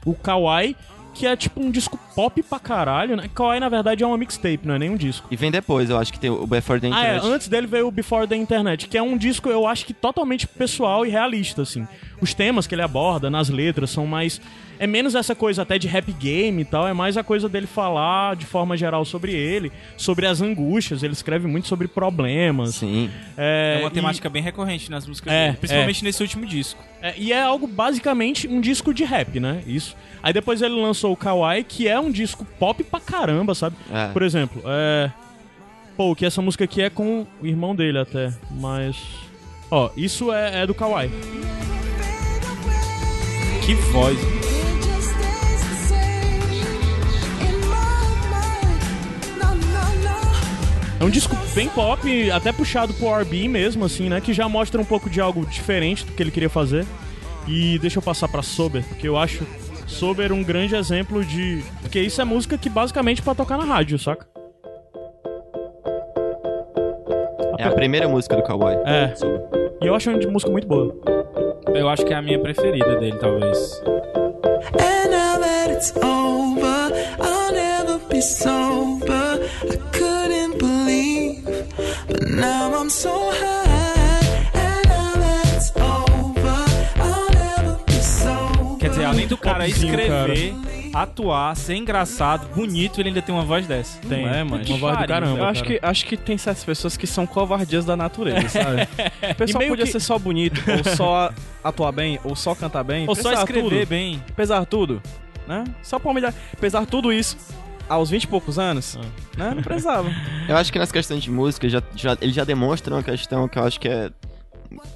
o Kawaii, que é tipo um disco pop pra caralho, né? Kawaii, na verdade, é uma mixtape, não é nem um disco. E vem depois, eu acho que tem o Before the Ah, é, Internet. antes dele veio o Before the Internet, que é um disco, eu acho que totalmente pessoal e realista, assim. Os temas que ele aborda nas letras são mais. É menos essa coisa até de rap game e tal, é mais a coisa dele falar de forma geral sobre ele, sobre as angústias. Ele escreve muito sobre problemas. Sim. É uma e- temática bem recorrente nas músicas É, dele, principalmente nesse último disco. É, e é algo basicamente um disco de rap, né? Isso. Aí depois ele lançou o Kawaii, que é um disco pop pra caramba, sabe? É. Por exemplo, é. Pô, que essa música aqui é com o irmão dele até, mas. Ó, isso é, é do Kawaii. Que voz. É um disco bem pop, até puxado pro R&B mesmo, assim, né? Que já mostra um pouco de algo diferente do que ele queria fazer. E deixa eu passar pra Sober, porque eu acho Sober um grande exemplo de... Porque isso é música que basicamente é pra tocar na rádio, saca? É a primeira música do Kawaii. É. E eu acho uma música muito boa. Eu acho que é a minha preferida dele, talvez. And now that it's over, I'll never be sober. Do cara escrever, atuar, ser engraçado, bonito, ele ainda tem uma voz dessa. Tem, é, mano. Uma voz do caramba. Eu acho cara. que, acho que tem certas pessoas que são covardias da natureza, sabe? O pessoal podia que- ser só bonito, ou só atuar bem, ou só cantar bem. Ou só escrever tudo, bem. Pesar tudo, né? Só pra humilhar. Pesar tudo isso aos 20 e poucos anos, né? Não precisava. Eu acho que nas questões de música, já, já, ele já demonstra uma questão que eu acho que é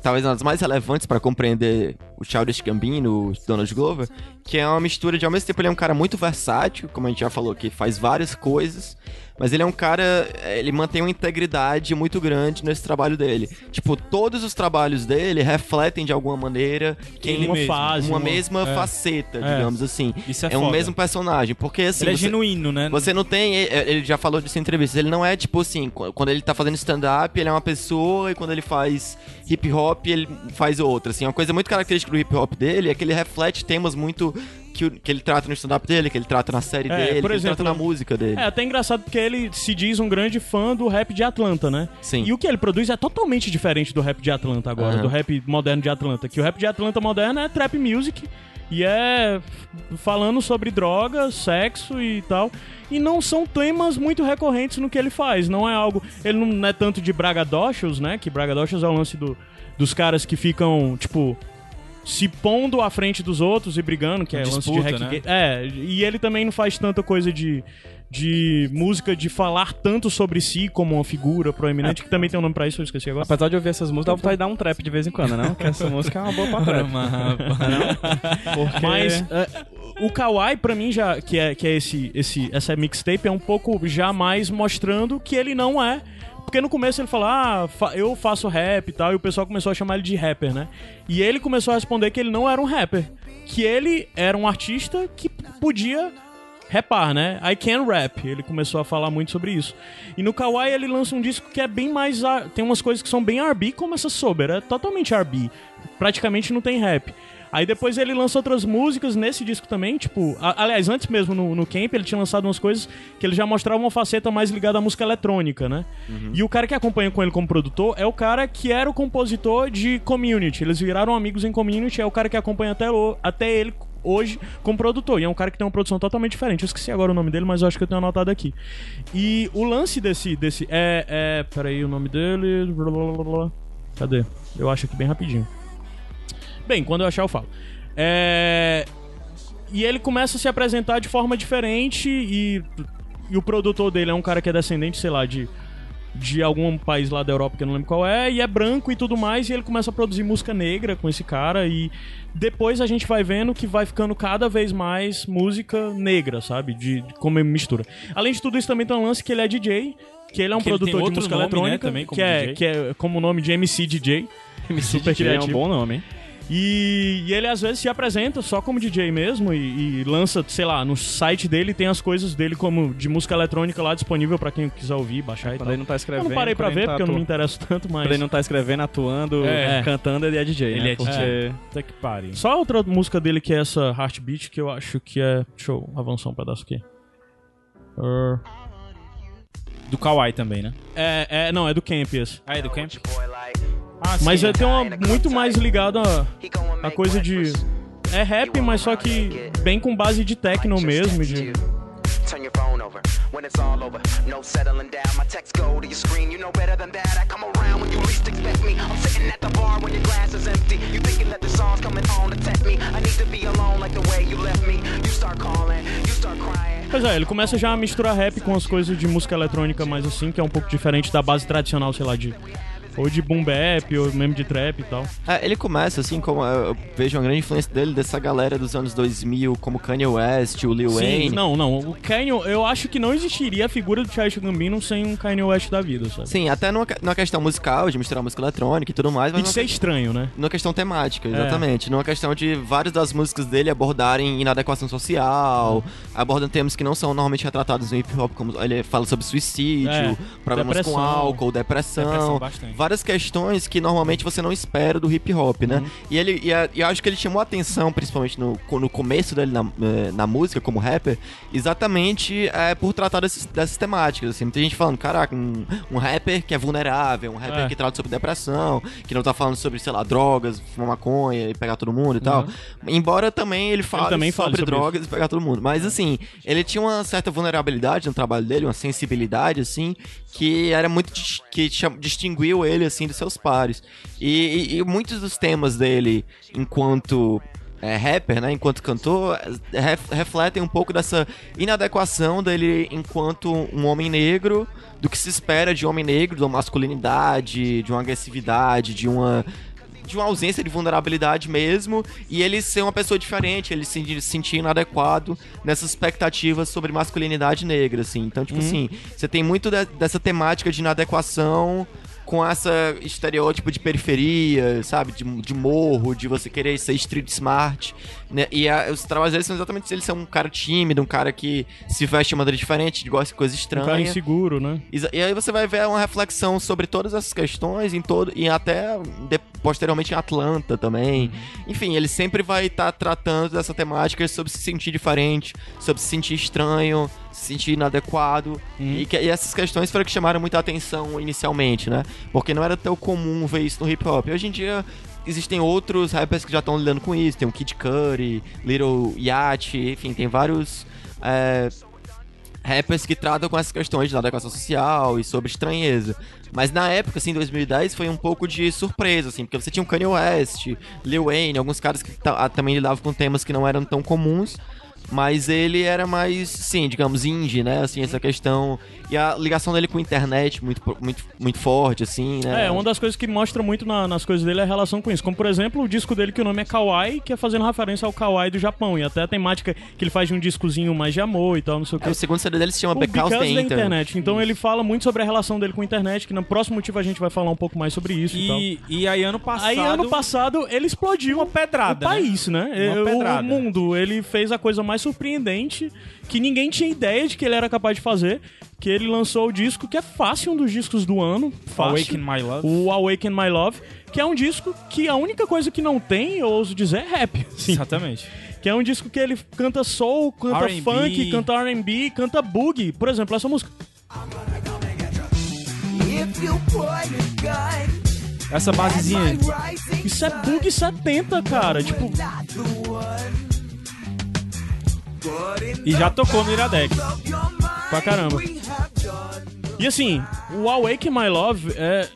talvez uma das mais relevantes pra compreender o Childish Gambino, o Donald Glover, que é uma mistura de, ao mesmo tempo, ele é um cara muito versátil, como a gente já falou, que faz várias coisas, mas ele é um cara, ele mantém uma integridade muito grande nesse trabalho dele. Tipo, todos os trabalhos dele refletem de alguma maneira quem Uma fase. uma mesma é. faceta, É. digamos assim. Isso é um foda. mesmo personagem, porque assim, ele é você- genuíno, né? você não tem. é, Ele já falou disso em entrevistas. Ele não é tipo assim, qu- quando ele tá fazendo stand-up, ele é uma pessoa, e quando ele faz hip hop, ele faz outra. Assim, uma coisa muito característica do hip hop dele é que ele reflete temas muito. Que, que ele trata no stand-up dele, que ele trata na série É, dele, por que exemplo, ele trata na música dele. É até engraçado porque ele se diz um grande fã do rap de Atlanta, né? Sim. E o que ele produz é totalmente diferente do rap de Atlanta agora, Aham. do rap moderno de Atlanta. Que o rap de Atlanta moderno é trap music e é falando sobre drogas, sexo e tal. E não são temas muito recorrentes no que ele faz. Não é algo. Ele não é tanto de bragadochos, né? Que bragadochos é o lance do, dos caras que ficam, tipo. Se pondo à frente dos outros e brigando, que é lance de Disputa, hack né? game. É, e ele também não faz tanta coisa de, de música de falar tanto sobre si como uma figura proeminente, que também tem um nome pra isso, eu esqueci agora. Apesar de ouvir essas músicas, dá vontade de dar um trap de vez em quando, não? Porque essa música é uma boa pra [laughs] trap. Porque... Mas é, o Kawaii, pra mim, já, que é, que é esse, esse, essa mixtape, é um pouco já mais mostrando que ele não é. Porque no começo ele fala, ah, eu faço rap e tal, e o pessoal começou a chamar ele de rapper, né? E ele começou a responder que ele não era um rapper. Que ele era um artista que podia rapar, né? I can rap. Ele começou a falar muito sobre isso. E no Kawaii ele lança um disco que é bem mais. Tem umas coisas que são bem R&B, como essa Sober. É totalmente R&B. Praticamente não tem rap. Aí depois ele lança outras músicas nesse disco também, tipo... a- aliás, antes mesmo no, no Camp ele tinha lançado umas coisas que ele já mostrava uma faceta mais ligada à música eletrônica, né? E o cara que acompanha com ele como produtor é o cara que era o compositor de Community. Eles viraram amigos em Community, é o cara que acompanha até, o- até ele hoje como produtor. E é um cara que tem uma produção totalmente diferente. Eu esqueci agora o nome dele, mas eu acho que eu tenho anotado aqui. E o lance desse. desse é, é. Peraí, o nome dele. blá, blá, blá, blá. Cadê? Eu acho aqui bem rapidinho. Bem, quando eu achar, eu falo. É. E ele começa a se apresentar de forma diferente e. E o produtor dele é um cara que é descendente, sei lá, de de algum país lá da Europa que eu não lembro qual é, e é branco e tudo mais, e ele começa a produzir música negra com esse cara, e depois a gente vai vendo que vai ficando cada vez mais música negra, sabe? De, de como ele mistura. Além de tudo isso, também tem um lance que ele é DJ, que ele é um Que produtor de música nome, né, eletrônica, também, como que, é, DJ. que é como o nome de MC DJ. super [laughs] DJ é um criativo. bom nome, hein? E, e ele às vezes se apresenta só como DJ mesmo e, e lança, sei lá, no site dele tem as coisas dele como de música eletrônica lá disponível pra quem quiser ouvir, baixar e Quando tal. ele não tá Eu escrevendo. não parei pra ver tá porque eu não me atu- interesso tanto, mas. Quando ele não tá escrevendo, atuando, É. cantando, ele é DJ, Ele né? é Porque DJ. Puta que pariu. Só outra música dele que é essa Heartbeat que eu acho que é. Deixa eu avançar um pedaço aqui. Uh, Do Kawaii também, né? é, é, não, é do Camp esse. Ah, é do Camp? Ah, Mas é, tem uma muito mais ligado a, a coisa de. É rap, mas só que bem com base de techno mesmo. De, Turn your phone over when it's all over. No settling down. My texts go to your screen. You know better than that. I come around when you least expect me. I'm sitting at the bar when your glass is empty. You thinking that the song's coming on to tempt me. I need to be alone like the way you left me. You start calling, you start crying. Pois é, ele começa já a misturar rap com as coisas de música eletrônica mais assim, que é um pouco diferente da base tradicional, sei lá, de. Ou de boom bap, ou mesmo de trap e tal. É, ele começa assim, como eu eu vejo uma grande influência dele dessa galera dos anos 2000, como Kanye West, o Lil Sim, Wayne. não, não. O Kanye, eu acho que não existiria a figura do Childish Gambino sem um Kanye West da vida, sabe? Sim, até numa, que- numa questão musical, de misturar música eletrônica e tudo mais, mas E de ser estranho, né? numa questão temática, É. exatamente. Numa questão de várias das músicas dele abordarem inadequação social, abordando temas que não são normalmente retratados no hip hop, como ele fala sobre suicídio, É, problemas depressão. com álcool, depressão, Depressão bastante. Várias questões que normalmente você não espera do hip hop, né? E ele e, a- e eu acho que ele chamou a atenção, principalmente no, no começo dele na, eh, na música, como rapper, exatamente é, por tratar desses, dessas temáticas. Assim. Muita gente falando, caraca, um, um rapper que é vulnerável, um rapper É. que trata sobre depressão, que não tá falando sobre, sei lá, drogas, fumar maconha e pegar todo mundo e tal. Embora também ele fale também fale sobre, sobre drogas e pegar todo mundo. Mas assim, ele tinha uma certa vulnerabilidade no trabalho dele, uma sensibilidade, assim, que era muito. que distinguiu ele, assim, dos seus pares. E, e- e muitos dos temas dele, enquanto. é, rapper, né, enquanto cantor, ref- refletem um pouco dessa inadequação dele enquanto um homem negro, do que se espera de um homem negro, de uma masculinidade, de uma agressividade, de uma de uma ausência de vulnerabilidade mesmo, e ele ser uma pessoa diferente, ele se sentir inadequado nessas expectativas sobre masculinidade negra, assim. Então, tipo assim, você tem muito de- dessa temática de inadequação com essa estereótipo de periferia, sabe? De, de morro, de você querer ser street smart, né? E a- os trabalhos são exatamente isso. Ele ser um cara tímido, um cara que se veste de maneira diferente, gosta de coisa Um estranha. cara inseguro, né? Exa- E aí você vai ver uma reflexão sobre todas essas questões em todo e até de- posteriormente em Atlanta também. Enfim, ele sempre vai estar tratando dessa temática sobre se sentir diferente, sobre se sentir estranho, se sentir inadequado. E, que- e essas questões foram que chamaram muita atenção inicialmente, né? Porque não era tão comum ver isso no hip hop. Hoje em dia existem outros rappers que já estão lidando com isso. Tem o Kid Cudi, Little Yacht, enfim, tem vários é, rappers que tratam com essas questões de adequação social e sobre estranheza. Mas na época, assim, 2010, foi um pouco de surpresa, assim, porque você tinha o Kanye West, Lil Wayne, alguns caras que ta- também lidavam com temas que não eram tão comuns, mas ele era mais, sim, digamos, indie, né, assim, essa questão... E a ligação dele com a internet muito, muito, muito forte, assim, né? É, uma das coisas que mostra muito na- nas coisas dele é a relação com isso. Como, por exemplo, o disco dele que o nome é Kawaii, que é fazendo referência ao Kawaii do Japão. E até a temática que ele faz de um discozinho mais de amor e tal, não sei o que. É, o segundo CD dele se chama O Because, Because the Internet. internet. Então ele fala muito sobre a relação dele com a internet, que no próximo motivo a gente vai falar um pouco mais sobre isso e, tal. E, e aí, ano passado. Aí ano passado ele explodiu Uma pedrada, o país, né? Uma O- pedrada. O mundo, ele fez a coisa mais surpreendente que ninguém tinha ideia de que ele era capaz de fazer, que ele lançou o disco que é fácil um dos discos do ano, fácil. Awaken My Love. O Awaken My Love, que é um disco que a única coisa que não tem, eu ouso dizer, é rap. [laughs] Sim. Exatamente. Que é um disco que ele canta soul, canta funk, canta R&B, canta boogie. Por exemplo, essa música. Essa basezinha aí. Isso é boogie 70, cara. Tipo, E já tocou no Iradex. Pra caramba. E assim, o Awaken My Love é.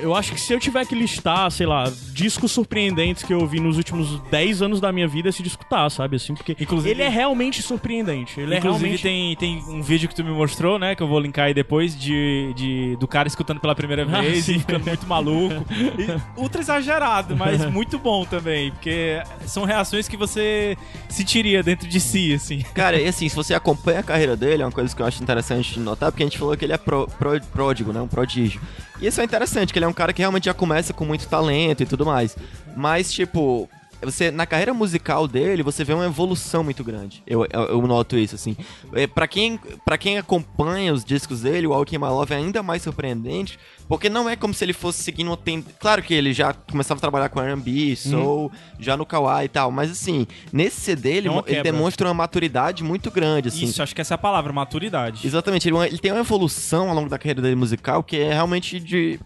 Eu acho que se eu tiver que listar, sei lá, discos surpreendentes que eu ouvi nos últimos 10 anos da minha vida esse disco tá, sabe? Assim, porque Inclusive- ele é realmente surpreendente. Ele Inclusive é realmente. tem, tem um vídeo que tu me mostrou, né? Que eu vou linkar aí depois, de, de, do cara escutando pela primeira Ah, vez sim. e ficando muito maluco. [laughs] E ultra exagerado, mas [laughs] muito bom também. Porque são reações que você sentiria dentro de si, assim. Cara, e assim, se você acompanha a carreira dele, é uma coisa que eu acho interessante de notar, porque a gente falou que ele é pro, pro- pródigo, né? Um prodígio. E isso é interessante, que ele é um cara que realmente já começa com muito talento e tudo mais. Mas, tipo, você na carreira musical dele, você vê uma evolução muito grande. Eu, eu, eu noto isso, assim. É, pra, quem, pra quem acompanha os discos dele, o Walking My Love é ainda mais surpreendente, porque não é como se ele fosse seguindo uma tendência. Claro que ele já começava a trabalhar com R&B, soul, já no Kawaii e tal, mas assim, nesse CD ele, É ele demonstra uma maturidade muito grande, assim. Isso, acho que essa é a palavra, maturidade. Exatamente, ele, ele tem uma evolução ao longo da carreira dele musical que é realmente de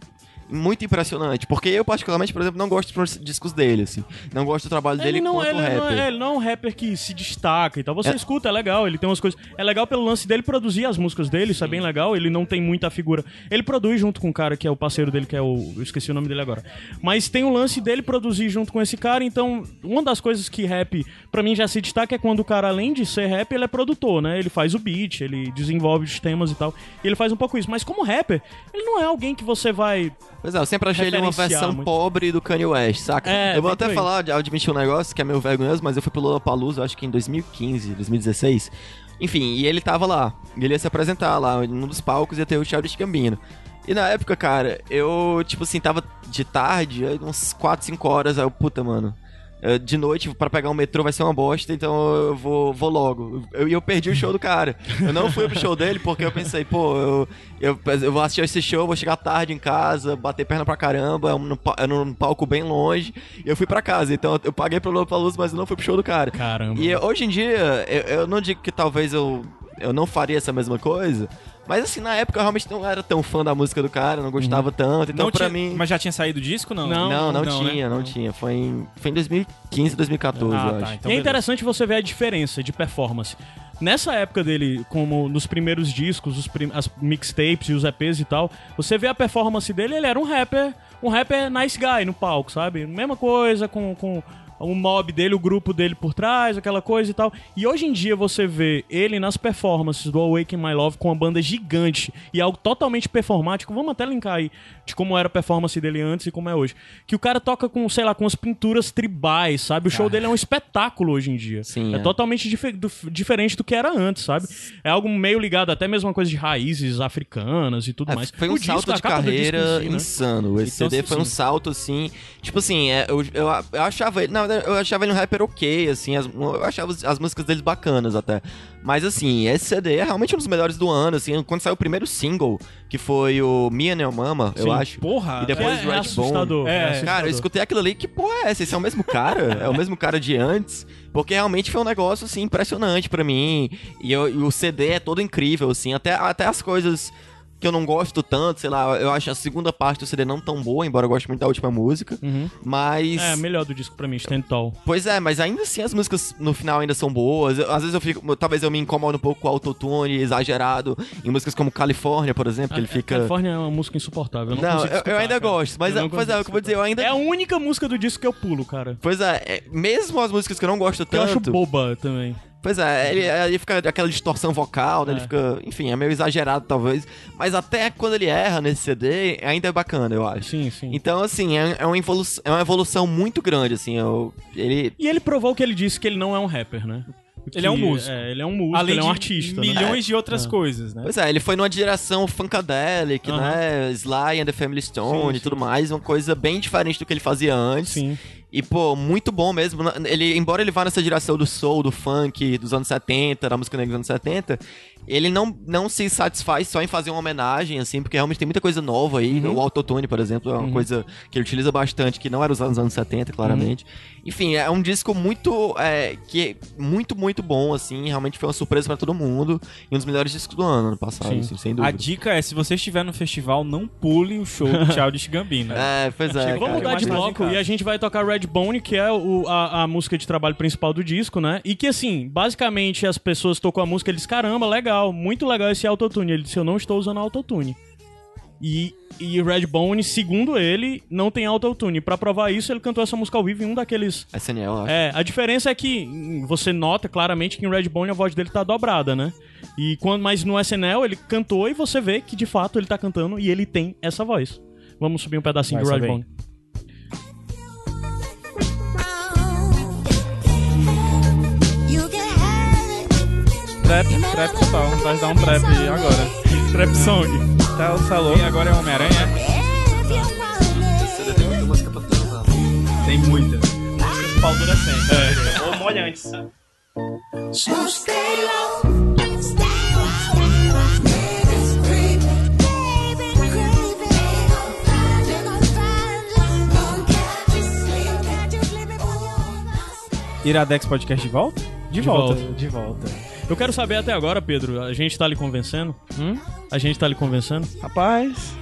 muito impressionante, porque eu particularmente, por exemplo, não gosto dos discos dele, assim. Não gosto do trabalho dele Ele não, enquanto ele, não rapper. é, ele não é um rapper que se destaca e tal. Você É. escuta, é legal, ele tem umas coisas. É legal pelo lance dele produzir as músicas dele, isso é bem legal. Ele não tem muita figura. Ele produz junto com o cara que é o parceiro dele, que é o. Eu esqueci o nome dele agora. Mas tem o lance dele produzir junto com esse cara, então uma das coisas que rap, pra mim, já se destaca é quando o cara, além de ser rap, ele é produtor, né? Ele faz o beat, ele desenvolve os temas e tal. E ele faz um pouco isso. Mas como rapper, ele não é alguém que você vai. Pois é, eu sempre achei ele uma versão muito. pobre do Kanye West, saca? É, eu vou até falar, de- admitir um negócio que é meio vergonhoso, mas eu fui pro Lollapalooza, acho que em 2015, 2016. Enfim, e ele tava lá. E ele ia se apresentar lá, num dos palcos ia ter o Childish Gambino. E na época, cara, eu, tipo assim, tava de tarde, aí uns 4, 5 horas, aí eu, puta, mano. Eh, De noite, pra pegar um metrô vai ser uma bosta, então eu vou, vou logo. E eu, eu perdi o show do cara. Eu não fui pro show dele porque eu pensei, pô, eu, eu, eu vou assistir esse show, vou chegar tarde em casa, bater perna pra caramba, é um, num é num palco bem longe, e eu fui pra casa. Então eu paguei pro Lollapalooza, mas eu não fui pro show do cara. Caramba. E hoje em dia, eu, eu não digo que talvez eu, eu não faria essa mesma coisa, mas assim, na época eu realmente não era tão fã da música do cara, não gostava tanto, então não pra tinha- mim... Mas já tinha saído o disco, não? Não, Não, não, não, né? tinha, não, tinha. Foi em, foi em 2015, 2014, Ah, eu tá, acho. então e é interessante você ver a diferença de performance. Nessa época dele, como nos primeiros discos, os prim- as mixtapes e os EPs e tal, você vê a performance dele, ele era um rapper, um rapper nice guy no palco, sabe? Mesma coisa com, com o mob dele, o grupo dele por trás, aquela coisa e tal. E hoje em dia você vê ele nas performances do Awaken My Love com uma banda gigante e algo totalmente performático. Vamos até linkar aí de como era a performance dele antes e como é hoje. Que o cara toca com, sei lá, com as pinturas tribais, sabe? O show dele é um espetáculo hoje em dia. Sim, é, é. totalmente do- diferente do que era antes, sabe? É algo meio ligado até mesmo a coisa de raízes africanas e tudo É, mais. foi um O salto de disco em carreira si, né? insano. Esse Então, CD foi um salto, assim. Tipo assim, é, eu, eu, eu achava ele. Não, eu achava ele um rapper ok, assim. as- eu achava as, as músicas dele bacanas até. Mas assim, esse CD é realmente um dos melhores do ano, assim. Quando saiu o primeiro single, que foi o Me and Your Mama, eu Sim. acho. Porra, E depois É, é Redbone. assustador. É, é Cara, eu escutei aquilo ali, que porra é essa? Esse é o mesmo cara? é o mesmo cara de antes? Porque realmente foi um negócio, assim, impressionante pra mim. E, eu- e o CD é todo incrível, assim, até, até as coisas que eu não gosto tanto, sei lá, eu acho a segunda parte do CD não tão boa, embora eu goste muito da última música. Mas. É, a melhor do disco pra mim, Stand Tall. Pois é, mas ainda assim as músicas no final ainda são boas. Eu- às vezes eu fico. Talvez eu me incomodo um pouco com o autotune exagerado em músicas como California, por exemplo, que ele A- fica. Califórnia é uma música insuportável. Eu não, Não, eu, eu escutar, ainda cara. gosto, mas, Eu não pois é, o que eu vou dizer, eu ainda. É a única música do disco que eu pulo, cara. Pois é, é, mesmo as músicas que eu não gosto Que eu acho tanto. boba também. Pois é, ele, ele fica aquela distorção vocal, né? Ele É. fica, enfim, é meio exagerado talvez. Mas até quando ele erra nesse CD, ainda é bacana, eu acho. Sim, sim. Então, assim, é, é uma evolução, é uma evolução muito grande, assim. Eu, ele. E ele provou que ele disse que ele não é um rapper, né? Ele é um Que- músico. É, ele é um músico, Além ele é um de artista. né? milhões de outras coisas, né? Pois é, ele foi numa direção funkadelic, Aham. né? Sly and the Family Stone Sim, e tudo mais. Uma coisa bem diferente do que ele fazia antes. Sim. E, pô, muito bom mesmo. Ele, embora ele vá nessa direção do soul, do funk, dos anos 70, da música negra dos anos 70, ele não, não se satisfaz só em fazer uma homenagem, assim, porque realmente tem muita coisa nova aí. Uhum. O autotune, por exemplo, é uma coisa que ele utiliza bastante, que não era usado nos anos 70, claramente. Uhum. Enfim, é um disco muito, é, que é muito, muito bom, assim. Realmente foi uma surpresa pra todo mundo. E um dos melhores discos do ano, ano passado, Sim. assim, sem A dúvida. dica é, se você estiver no festival, não pule o show do [laughs] Childish Gambino. É, pois é. Vamos mudar de bloco e a gente vai tocar Redbone, que é o- a, a música de trabalho principal do disco, né? E que, assim, basicamente as pessoas tocam a música, eles, caramba, legal, muito legal esse autotune. Ele disse, eu não estou usando autotune. E, e Redbone, segundo ele, não tem autotune. Pra provar isso, ele cantou essa música ao vivo em um daqueles SNL, eu acho. é, a diferença é que você nota claramente que em Redbone a voz dele tá dobrada, né? E quando, mas no SNL ele cantou e você vê que de fato ele tá cantando e ele tem essa voz. Vamos subir um pedacinho Vai, do. Redbone. You Trap, trap total. Vai dar um trap agora. Trap song. Tá, o salão. E agora é Homem-Aranha? Tem muita. Pau adolescente. É. Ou for your Iradex Podcast de volta? De volta. De volta. Eu quero saber até agora, Pedro, a gente tá lhe convencendo? Hum? A gente tá lhe convencendo? Rapaz.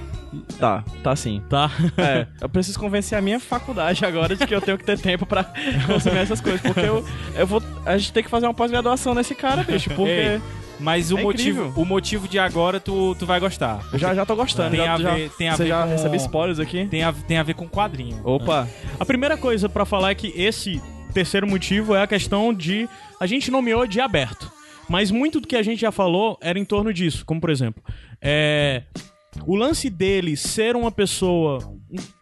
Tá, tá sim. Tá. É, eu preciso convencer a minha faculdade agora de que eu tenho que ter tempo pra consumir essas coisas. Porque eu, eu vou. A gente tem que fazer uma pós-graduação nesse cara, bicho. [laughs] Porque Ei, Mas o, É motivo, incrível. o motivo de agora tu, tu vai gostar. eu já, já tô gostando. Tem já, a já- ver- tem a você ver já com- recebe spoilers aqui? Tem a, tem a ver com quadrinho. Opa. A primeira coisa pra falar é que esse terceiro motivo é a questão de a gente nomeou de aberto, mas muito do que a gente já falou era em torno disso, como por exemplo, é, o lance dele ser uma pessoa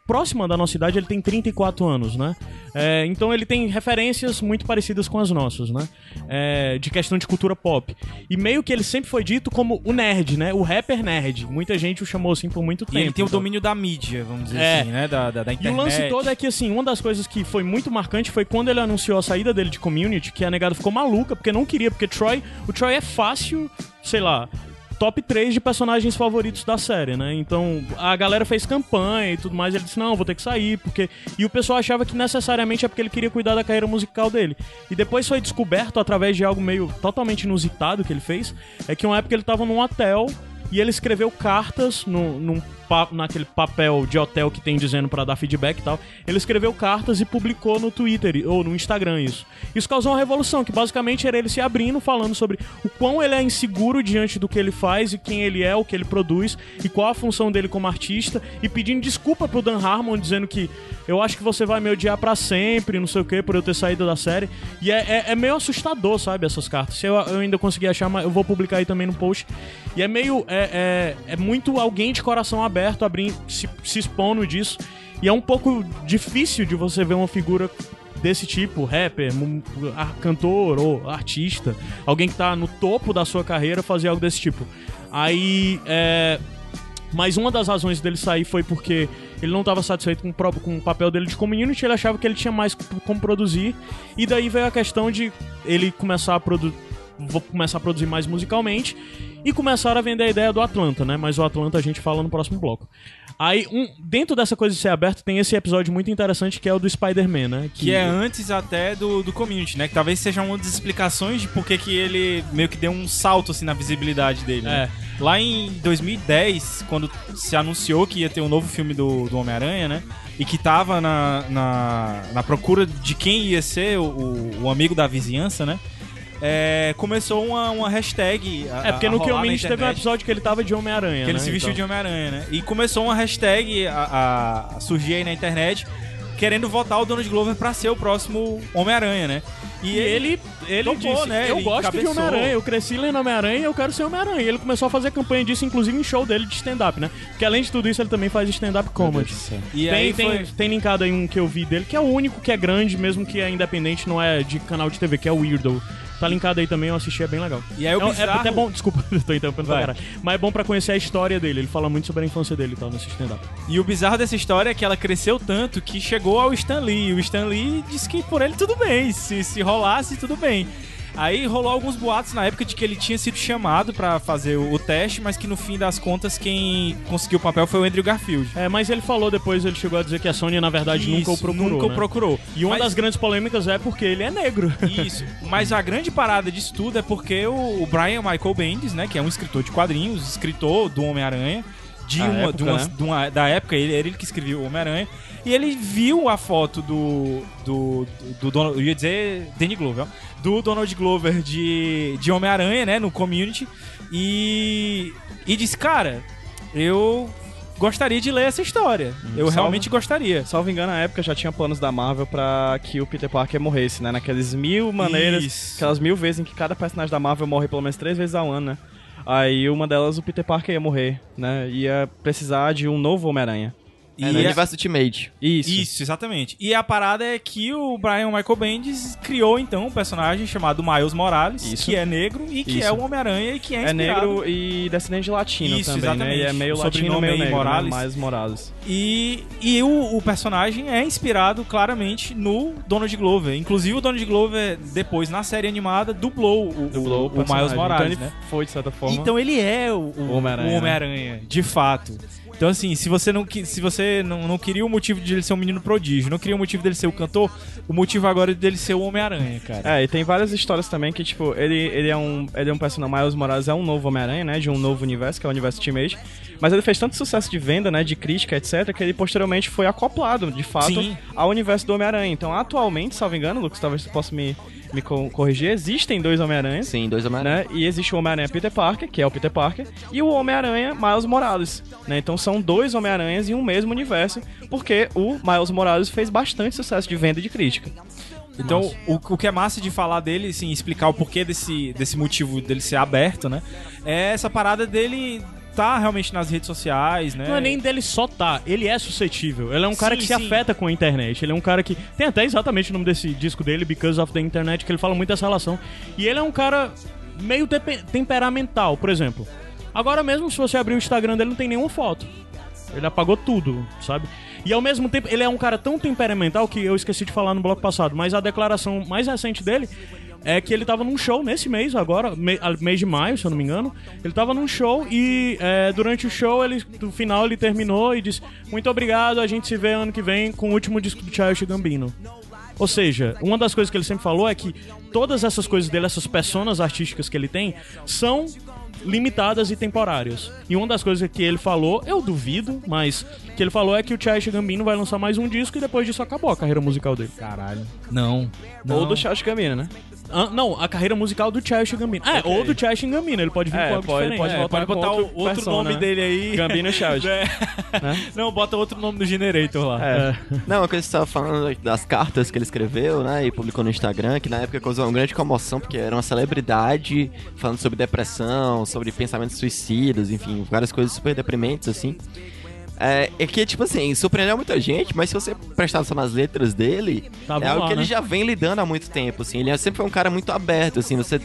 próxima da nossa idade, ele tem 34 anos, né? É, então ele tem referências muito parecidas com as nossas, né? É, de questão de cultura pop. E meio que ele sempre foi dito como o nerd, né? O rapper nerd. Muita gente o chamou assim por muito E tempo. ele tem o então. domínio da mídia, vamos dizer É. assim, né? Da, da, da E internet. o lance todo é que, assim, uma das coisas que foi muito marcante foi quando ele anunciou a saída dele de community, que a negada ficou maluca, porque não queria, porque Troy, o Troy é fácil, sei lá, top 3 de personagens favoritos da série, né? Então, a galera fez campanha e tudo mais, ele disse, não, vou ter que sair, porque... E o pessoal achava que necessariamente é porque ele queria cuidar da carreira musical dele. E depois foi descoberto, através de algo meio totalmente inusitado que ele fez, é que uma época ele tava num hotel e ele escreveu cartas no, num pa- naquele papel de hotel que tem dizendo pra dar feedback e tal. Ele escreveu cartas e publicou no Twitter ou no Instagram isso. Isso causou uma revolução, que basicamente era ele se abrindo, falando sobre o quão ele é inseguro diante do que ele faz e quem ele é, o que ele produz e qual a função dele como artista e pedindo desculpa pro Dan Harmon, dizendo que eu acho que você vai me odiar pra sempre, não sei o que, por eu ter saído da série. E é, é- é meio assustador, sabe, essas cartas. Se eu, eu ainda conseguir achar, eu vou publicar aí também no post. E é meio. É, é, é muito alguém de coração aberto abrindo, se, se expondo disso. E é um pouco difícil de você ver uma figura desse tipo, rapper, cantor ou artista, alguém que tá no topo da sua carreira fazer algo desse tipo. Aí, é, mas uma das razões dele sair foi porque ele não estava satisfeito com o, próprio, com o papel dele de community, ele achava que ele tinha mais como produzir. E daí veio a questão de ele começar a produzir. Começar a produzir mais musicalmente e começaram a vender a ideia do Atlanta, né? Mas o Atlanta a gente fala no próximo bloco. Aí, um, dentro dessa coisa de ser aberto, tem esse episódio muito interessante que é o do Spider-Man, né? Que é antes até do, do community, né? Que talvez seja uma das explicações de por que que ele meio que deu um salto assim na visibilidade dele. né? Lá em 2010, quando se anunciou que ia ter um novo filme do, do Homem-Aranha, né? E que tava na, na, na procura de quem ia ser o, o, o amigo da vizinhança, né? É, começou uma, uma hashtag. a- É porque no rolar Kill na Minch teve um episódio que ele tava de Homem-Aranha. Que ele né? se vestiu Então- de Homem-Aranha, né? E começou uma hashtag a, a- surgir aí na internet querendo votar o Donald Glover pra ser o próximo Homem-Aranha, né? E ele, ele Topou, disse, né? eu Ele gosto de cabeçou. Homem-Aranha, eu cresci lendo Homem-Aranha e eu quero ser Homem-Aranha. E ele começou a fazer campanha disso, inclusive em show dele de stand-up, né? Porque além de tudo isso, ele também faz stand-up comedy. E tem, aí tem, foi- tem linkado aí um que eu vi dele, que é o único que é grande, mesmo que é independente, não é de canal de TV, que é o Weirdo. Tá linkado aí também, eu assisti, é bem legal. E aí o é, é bizarro- até bom, desculpa, [laughs] tô interrompendo pra caralho. Mas é bom pra conhecer a história dele, ele fala muito sobre a infância dele e tal, nesse stand-up. E o bizarro dessa história é que ela cresceu tanto que chegou ao Stan Lee. E o Stan Lee disse que por ele tudo bem, se, se rolasse, tudo bem. Aí rolou alguns boatos na época de que ele tinha sido chamado pra fazer o, o teste, mas que no fim das contas quem conseguiu o papel foi o Andrew Garfield. É, mas ele falou depois, ele chegou a dizer que a Sony, na verdade, nunca o Isso, procurou. Nunca o né? procurou. E uma Mas- das grandes polêmicas é porque ele é negro. [laughs] Isso. Mas a grande parada disso tudo é porque o, o Brian Michael Bendis, né, que é um escritor de quadrinhos, escritor do Homem-Aranha, de A uma, época, de uma- né? de uma- da época, ele era ele que escreveu o Homem-Aranha, e ele viu a foto do. do. do, Donald- eu ia dizer Danny Glover, do Donald Glover de, de Homem-Aranha, né, no community, e. e disse, cara, eu gostaria de ler essa história. Eu Salvo- realmente gostaria. Salvo engano, na época já tinha planos da Marvel pra que o Peter Parker morresse, né? Naquelas mil maneiras, Isso. aquelas mil vezes em que cada personagem da Marvel morre pelo menos três vezes ao ano, né? Aí uma delas o Peter Parker ia morrer, né? Ia precisar de um novo Homem-Aranha. É, no E a- universo Ultimate. Isso. Isso, exatamente. E a parada é que o Brian Michael Bendis criou então um personagem chamado Miles Morales, Isso. que é negro e que Isso. é o Homem-Aranha e que é É inspirado negro e descendente de latino Isso, também, exatamente. né? E é meio O latino, sobrenome meio negro, Morales. né? Mais Morales. E, e o, o personagem é inspirado claramente no Donald Glover. Inclusive, o Donald Glover, depois, na série animada, dublou o, Dublou o, o Miles personagem. Morales, então né? foi, de certa forma. Então ele é o, o, Homem-Aranha, o Homem-Aranha, de fato. Então, assim, se você não, se você não, não queria o motivo de ele ser um menino prodígio, não queria o motivo dele ser o cantor, o motivo agora é dele ser o Homem-Aranha, cara. É, e tem várias histórias também que, tipo, ele, ele é um. Ele é um personagem. Miles Morales é um novo Homem-Aranha, né? De um novo universo, que é o universo Ultimate. Mas ele fez tanto sucesso de venda, né? De crítica, etc., que ele posteriormente foi acoplado, de fato, Sim. ao universo do Homem-Aranha. Então, atualmente, salvo engano, Lucas, talvez você possa me, me co- corrigir, existem dois Homem-Aranhas. Sim, dois Homem-Aranha. Né? E existe o Homem-Aranha Peter Parker, que é o Peter Parker, e o Homem-Aranha Miles Morales. Né? Então são dois Homem-Aranhas em um mesmo universo, porque o Miles Morales fez bastante sucesso de venda e de crítica. Então, o, o que é massa de falar dele, assim, explicar o porquê desse, desse motivo dele ser aberto, né? É essa parada dele tá realmente nas redes sociais, né? Não é nem dele só tá, ele é suscetível. Ele é um cara Sim, que se sim. afeta com a internet. Ele é um cara que. Tem até exatamente o nome desse disco dele, Because of the Internet, que ele fala muito dessa relação. E ele é um cara meio temperamental, por exemplo. Agora mesmo, se você abrir o Instagram dele, não tem nenhuma foto. Ele apagou tudo, sabe? E ao mesmo tempo, ele é um cara tão temperamental que eu esqueci de falar no bloco passado, mas a declaração mais recente dele é que ele tava num show nesse mês agora, me- mês de maio, se eu não me engano. Ele tava num show e é, durante o show, ele, no final, ele terminou e disse: Muito obrigado, a gente se vê ano que vem com o último disco do Childish Gambino. Ou seja, uma das coisas que ele sempre falou é que todas essas coisas dele, essas personas artísticas que ele tem, são limitadas e temporárias. E uma das coisas que ele falou, eu duvido, mas que ele falou é que o Childish Gambino vai lançar mais um disco e depois disso acabou a carreira musical dele. Caralho. Não. Ou do Charles Gambino, né? Ah, não, a carreira musical do Childish Gambino. Ah, é, ou do Childish Gambino, ele pode vir É, com algo pode- diferente. pode É, pode botar o outro outro persona, nome né? dele aí. Gambino Child. [laughs] É. Não, bota outro nome do Generator lá. É. Não, uma coisa que você estava falando das cartas que ele escreveu, né, e publicou no Instagram, que na época causou uma grande comoção, porque era uma celebridade falando sobre depressão, sobre pensamentos suicidas, enfim, várias coisas super deprimentes, assim. É, é que, tipo assim, surpreendeu muita gente, mas se você prestar atenção nas letras dele, Tava é algo lá, que ele né? já vem lidando há muito tempo, assim. Ele sempre foi um cara muito aberto, assim, você...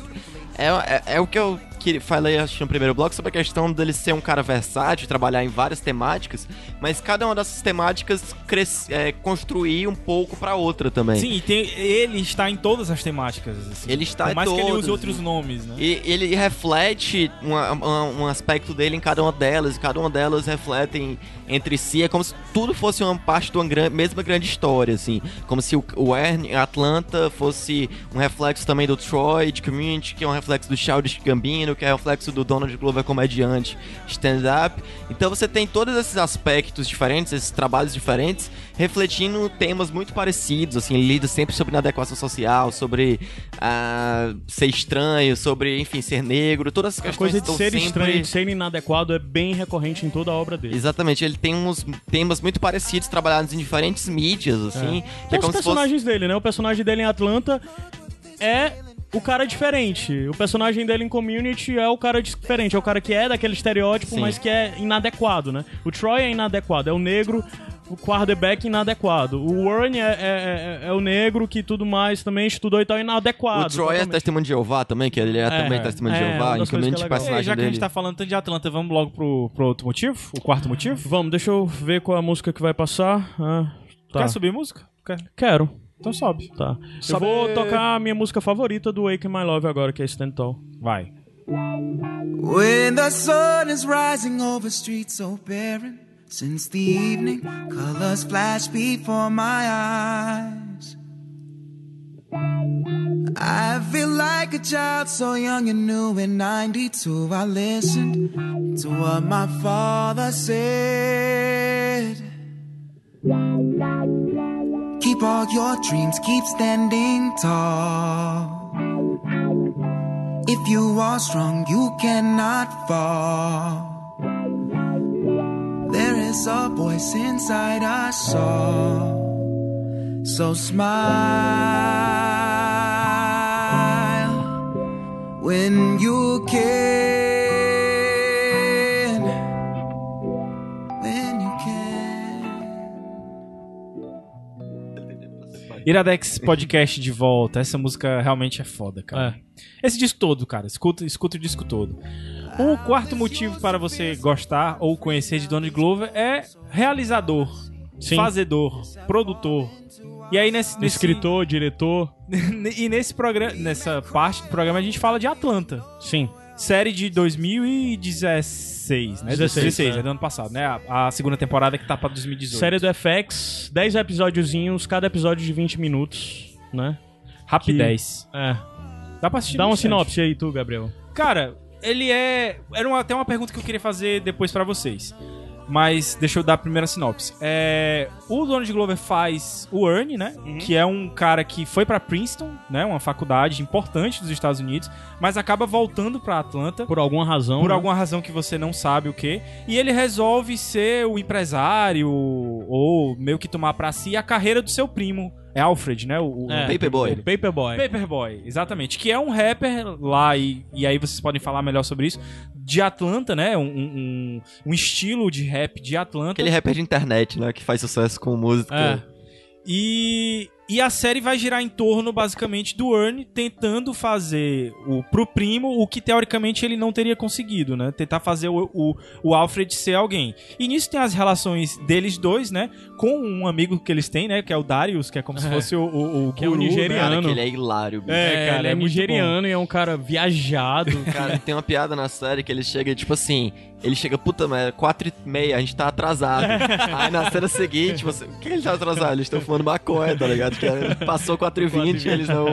É, é, é o que eu que falei acho, no primeiro bloco sobre a questão dele ser um cara versátil, trabalhar em várias temáticas, mas cada uma dessas temáticas cres, é, construir um pouco pra outra também. Sim, tem, ele está em todas as temáticas. assim. Ele está Por em mais que ele todas, use outros nomes, né? E ele reflete uma- uma- um aspecto dele em cada uma delas, e cada uma delas refletem entre si. É como se tudo fosse uma parte de uma gran- mesma grande história, assim. Como se o, o Ern, Atlanta fosse um reflexo também do Troy, de Community, que é um reflexo do Childish Gambino, que é reflexo do Donald Glover comediante, stand-up. Então você tem todos esses aspectos diferentes, esses trabalhos diferentes, refletindo temas muito parecidos, assim, lida sempre sobre inadequação social, sobre ah, ser estranho, sobre, enfim, ser negro, todas essas A questões coisa de ser sempre... estranho, de ser inadequado é bem recorrente em toda a obra dele. Exatamente, ele tem uns temas muito parecidos, trabalhados em diferentes mídias, assim, que é Os como fosse... personagens dele, né? O personagem dele em Atlanta é o cara diferente. O personagem dele em Community é o cara diferente. É o cara que é daquele estereótipo, Sim. mas que é inadequado, né? O Troy é inadequado, é o negro, o quarterback inadequado. O Warren é, é- é- é o negro que tudo mais também estudou e tal, inadequado. O Troy é totalmente. testemunho de Jeová também, que ele é, também é. testemunho de É, Jeová, é legal. É, personagem já que a gente tá falando tanto de Atlanta, vamos logo pro, pro outro motivo? O quarto motivo? Vamos, deixa eu ver qual é a música que vai passar. Ah, tá. Quer subir música? Quer? Quero. Então sobe. Tá. Sobe. Eu vou tocar a minha música favorita do Wake My Love agora, que é Stand Tall. Vai. When the sun is rising over streets so barren, since the evening colors flash before my eyes. I feel like a child so young and new in 92. I listened to what my father said. Keep all your dreams, keep standing tall. If you are strong, you cannot fall. There is a voice inside us all. So smile when you can. Iradex Podcast de volta. Essa música realmente é foda, cara. Esse disco todo, cara. Escuta, escuta o disco todo. O quarto motivo para você gostar ou conhecer de Donald Glover é realizador, Sim. fazedor, produtor. E aí nesse, nesse Escritor, diretor. [laughs] e nesse programa, nessa parte do programa a gente fala de Atlanta. Sim. Série de 2016, né? 16, 16, é. é do ano passado, né? A, a segunda temporada que tá pra 2018. Série do FX, 10 episódiozinhos, cada episódio de 20 minutos, né? Rapidez. É. Dá pra assistir Dá uma sinopse aí, tu, Gabriel. Cara, ele é. Era uma, até uma pergunta que eu queria fazer depois pra vocês. Mas deixa eu dar a primeira sinopse. É, o Donald Glover faz o Ernie, né? Que é um cara que foi pra Princeton, né? Uma faculdade importante dos Estados Unidos, mas acaba voltando pra Atlanta. Por alguma razão. Por né? alguma razão que você não sabe o que. E ele resolve ser o empresário, ou meio que tomar pra si a carreira do seu primo. É Alfred, né? O, o É. Paperboy. Paperboy. Paperboy, exatamente. Que é um rapper lá, e, e aí vocês podem falar melhor sobre isso, de Atlanta, né? Um, um, um estilo de rap de Atlanta. Aquele rapper de internet, né? Que faz sucesso com música. É. E, e a série vai girar em torno, basicamente, do Ernie tentando fazer o, pro primo o que teoricamente ele não teria conseguido, né? Tentar fazer o, o, o Alfred ser alguém. E nisso tem as relações deles dois, né? Com um amigo que eles têm, né? Que é o Darius, que é como se É. fosse o, o, o Que é um guru, né? nigeriano. Cara, que ele é hilário, bicho. É, É, cara, ele é é, nigeriano e é um cara viajado. [laughs] Cara, tem uma piada na série que ele chega, tipo assim, ele chega, puta merda, 4 e meia, a gente tá atrasado. [laughs] Aí na cena seguinte, você, por que ele tá atrasado? Eles estão fumando maconha, tá ligado? Que passou 4 e 20 e eles não...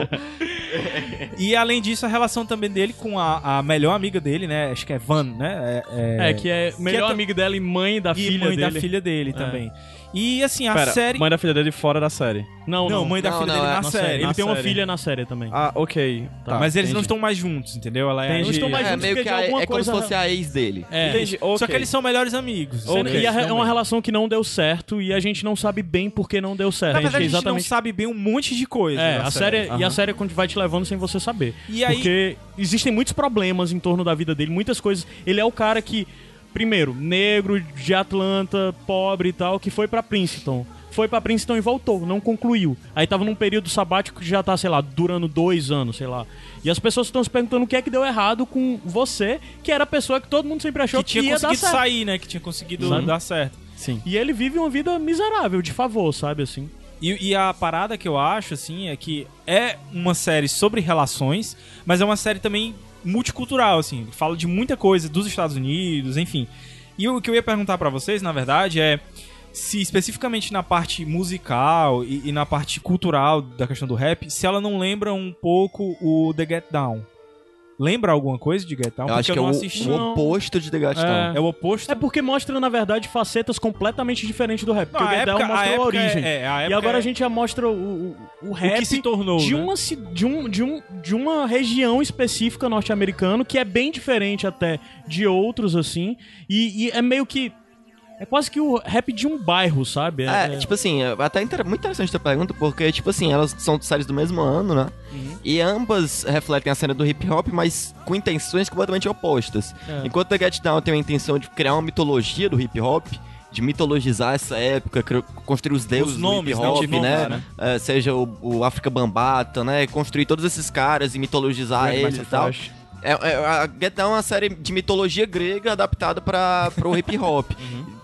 E além disso, a relação também dele com a, a melhor amiga dele, né? Acho que é Van, né? É, É, que é melhor tam- amigo dela e mãe da e filha mãe dele. da filha dele também. E assim, a Pera, série. mãe da filha dele fora da série. Não, Não, não. mãe da Não, filha não, dele é na, na série. Ele Na tem uma série. filha na série também. Ah, ok. Tá, mas eles não entendi. estão mais juntos, entendeu? Ela é Eles a- estão mais É, juntos meio porque que de a- alguma é como se coisa- fosse a ex dele. É. Entendi, Só ok. que eles são melhores amigos. Entendeu? E é uma relação que não deu certo e a gente não sabe bem por que não deu certo. Na A gente verdade, a gente exatamente não sabe bem um monte de coisa. É, a série, e a série vai te levando sem você saber. E aí- Porque existem muitos problemas em torno da vida dele, muitas coisas. Ele é o cara que, primeiro, negro, de Atlanta, pobre e tal, que foi pra Princeton. Foi pra Princeton e voltou, não concluiu. Aí tava num período sabático que já tá, sei lá, durando dois anos, sei lá. E as pessoas estão se perguntando o que é que deu errado com você, que era a pessoa que todo mundo sempre achou Que que, tinha ia dar conseguido certo. sair, né? Que tinha conseguido Sabe? dar certo. Sim. E ele vive uma vida miserável, de favor, sabe assim? E, e a parada que eu acho, assim, é que é uma série sobre relações, mas é uma série também multicultural, assim. Fala de muita coisa dos Estados Unidos, enfim. E o que eu ia perguntar pra vocês, na verdade, é se especificamente na parte musical e, e na parte cultural da questão do rap, se ela não lembra um pouco o The Get Down. Lembra alguma coisa de Get Down? Eu acho que é não o, assisti. o oposto de The Gastão. É o oposto. É porque mostra, na verdade, facetas completamente diferentes do rap. Não, Porque a o Get Down época- a mostra a, época origem. é- é, a e agora é- a gente já mostra o, o, o rap o que se tornou, de, né? uma, de, um, de, um, de uma região específica norte-americano que é bem diferente até de outros, assim. E, e é meio que. É quase que o rap de um bairro, sabe? É, tipo assim, é até inter- muito interessante a pergunta, porque, tipo assim, elas são séries do mesmo ano, né? Uhum. E ambas refletem a cena do hip hop, mas com intenções completamente opostas. É. Enquanto The Get Down tem a intenção de criar uma mitologia do hip hop, de mitologizar essa época, construir os deuses nomes, do né? hip hop, Os nomes, né? né? É, seja o, o África Bambata, né? Construir todos esses caras e mitologizar eles e tal. É, é, a Get Down é uma série de mitologia grega adaptada para o [laughs] hip hop.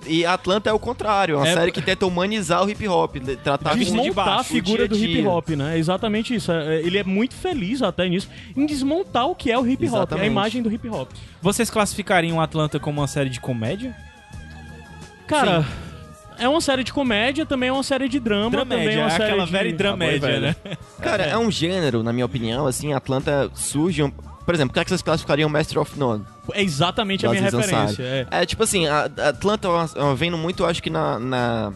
E Atlanta é o contrário, é uma É- série que tenta humanizar o hip hop, de- tratar Desmontar de baixo, a figura do dia a hip dia. hop, né? É exatamente isso. É- Ele é muito feliz até nisso, em desmontar o que é o hip hop, a Exatamente. imagem do hip hop. Vocês classificariam Atlanta como uma série de comédia? Cara, é uma série de comédia, também é uma série de drama, também é Dramédia, uma série aquela de... very dramédia, né? Cara, [laughs] é. um gênero, na minha opinião, assim, Atlanta surge... um- Por exemplo, o que, é que vocês classificariam Master of None? É exatamente a minha referência. É. É, tipo assim, a, Atlanta vem muito, acho que na, na,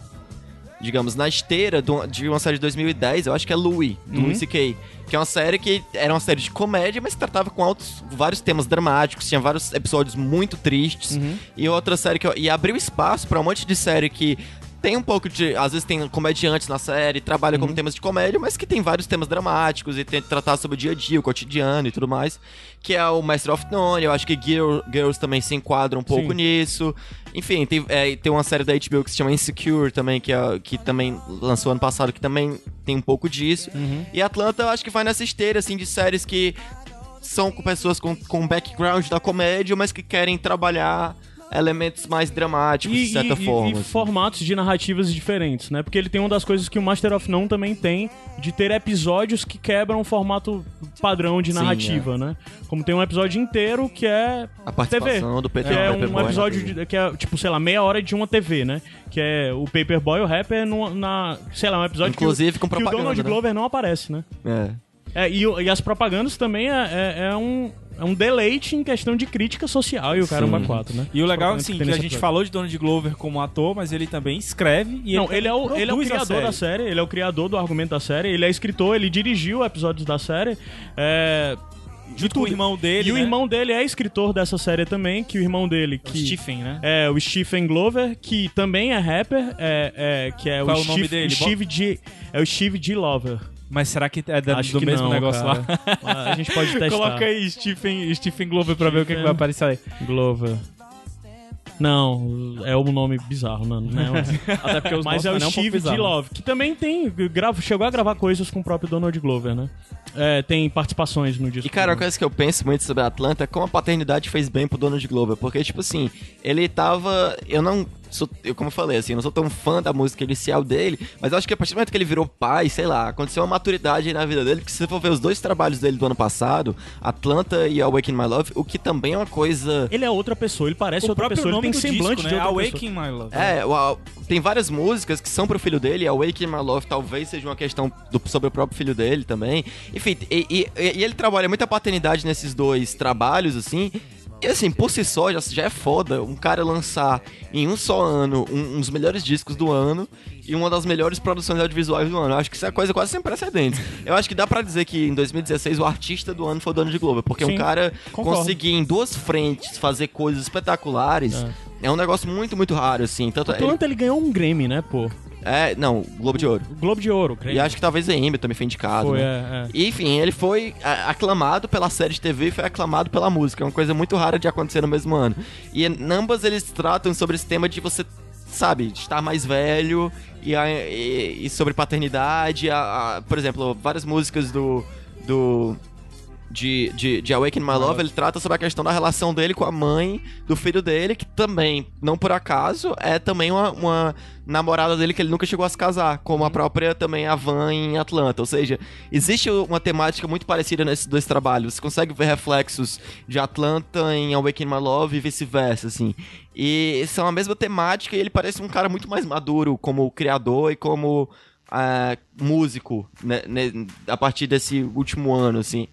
digamos, na esteira do- de uma série de 2010, eu acho que é Louis, do Uhum. Louis C.K., que é uma série que era uma série de comédia, mas que tratava com altos, vários temas dramáticos, tinha vários episódios muito tristes, Uhum. e outra série que eu, e abriu espaço pra um monte de série que tem um pouco de. Às vezes tem comediantes na série, trabalha Uhum. com temas de comédia, mas que tem vários temas dramáticos e tenta tratar sobre o dia a dia, o cotidiano e tudo mais. Que é o Master of None, eu acho que Girl- Girls também se enquadra um pouco Sim. nisso. Enfim, tem, é, tem uma série da HBO que se chama Insecure também, que, é, que também lançou ano passado, que também tem um pouco disso. E Atlanta eu acho que vai nessa esteira, assim, de séries que são com pessoas com, com background da comédia, mas que querem trabalhar elementos mais dramáticos, E, de certa e- forma. e assim. formatos de narrativas diferentes, né? Porque ele tem uma das coisas que o Master of None também tem, de ter episódios que quebram o formato padrão de Sim, narrativa, né? Como tem um episódio inteiro que é A participação TV, do Peter que é Paperboy um episódio de, que é tipo, sei lá, meia hora de uma TV, né? Que é o Paperboy, o rapper, no, na, sei lá, um episódio Inclusive que, o- com que o Donald né? Glover não aparece, né? É. É, e, o- e as propagandas também é, é- é um, é um deleite em questão de crítica social e o caramba 4, né? E o legal, propagandas assim, tem que a gente falou de Donald Glover como ator, mas ele também escreve e Não, ele, ele é, o, ele é o criador da série, ele é o criador do argumento da série, ele é escritor, ele dirigiu episódios da série. É, de Junto com o irmão dele, E o né? irmão dele é escritor dessa série também, que o irmão dele, O que. Stephen, né? É, o Stephen Glover, que também é rapper, é, é, que é Qual o, é o nome Steve, dele? o Steve G. É o Steve G. Lover. Mas será que é da- Acho do que mesmo não, negócio cara. [laughs] lá? A gente pode testar. Coloca aí Stephen, Stephen Glover pra ver o que, que vai aparecer aí. Glover. Não, é um nome bizarro, não, não é? [laughs] Até porque os Mas é o um Steve bizarros. D. Love, que também tem. Grava, chegou a gravar coisas com o próprio Donald Glover, né? É, tem participações no disco. E, cara, uma coisa que eu penso muito sobre a Atlanta é como a paternidade fez bem pro Donald Glover. Porque, tipo assim, ele tava. Eu não. Sou, eu, como eu falei, assim, eu não sou tão fã da música inicial dele, mas eu acho que a partir do momento que ele virou pai, sei lá, aconteceu uma maturidade aí na vida dele, porque se você for ver os dois trabalhos dele do ano passado, Atlanta e Awaken My Love, o que também é uma coisa. Ele é outra pessoa, ele parece O outra próprio pessoa, ele nome tem do semblante disco, de né? outra Awaken My Love. É, o- a- tem várias músicas que são pro filho dele, Awaken My Love talvez seja uma questão do- sobre o próprio filho dele também. Enfim, e, e- e ele trabalha muita paternidade nesses dois trabalhos, assim. E assim, por si só, já, já é foda um cara lançar em um só ano um, um dos melhores discos do ano e uma das melhores produções audiovisuais do ano. Eu acho que isso é coisa quase sem precedentes. Eu acho que dá pra dizer que em 2016 o artista do ano foi o Donald Glover, porque Sim, um cara concordo. conseguir em duas frentes fazer coisas espetaculares é, um negócio muito, muito raro, assim. Tanto ele- Atlanta ele ganhou um Grammy, né, pô? É, não, Globo de Ouro. Globo de Ouro, Grammy. E acho que talvez a Emmy também foi indicado, Foi, né? é, é. E, enfim, ele foi a- aclamado pela série de TV e foi aclamado pela música. É uma coisa muito rara de acontecer no mesmo ano. E em ambas eles tratam sobre esse tema de você, sabe, de estar mais velho e, e- e sobre paternidade. a- a- por exemplo, várias músicas do. do de, de, de Awaken My Love, ele trata sobre a questão da relação dele com a mãe do filho dele, que também, não por acaso, é também uma, uma namorada dele que ele nunca chegou a se casar, como a própria também a Van em Atlanta. Ou seja, existe uma temática muito parecida nesses dois trabalhos. Você consegue ver reflexos de Atlanta em Awaken My Love e vice-versa, assim. E são a mesma temática e ele parece um cara muito mais maduro como criador e como ah, músico né, né, a partir desse último ano, assim.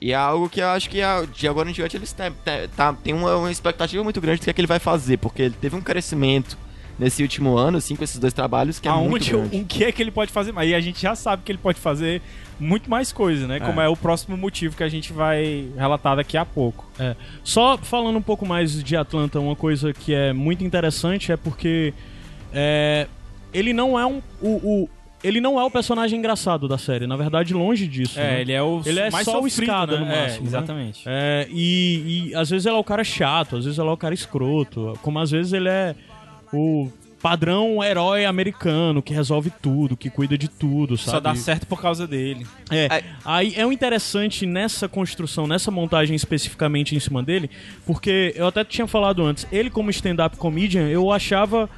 E é algo que eu acho que ah, de agora em diante eles têm, têm- tá, tem uma, uma expectativa muito grande do que, é que ele vai fazer, porque ele teve um crescimento nesse último ano, assim, com esses dois trabalhos, que é muito Aonde, grande. o que é que ele pode fazer mais? E a gente já sabe que ele pode fazer muito mais coisa, né? Como é o próximo motivo que a gente vai relatar daqui a pouco. É. Só falando um pouco mais de Atlanta, uma coisa que é muito interessante é porque é, ele não é um. O, o- ele não é o personagem engraçado da série, na verdade, longe disso. É, né? ele é o Ele é mais só o sofrido, escada né? no É, máximo, né? exatamente. É, e, e às vezes ele é o cara chato, às vezes ele é o cara escroto, como às vezes ele é o padrão herói americano que resolve tudo, que cuida de tudo, sabe? Só dá certo por causa dele. É, aí é o interessante nessa construção, nessa montagem especificamente em cima dele, porque eu até tinha falado antes, ele como stand-up comedian, eu achava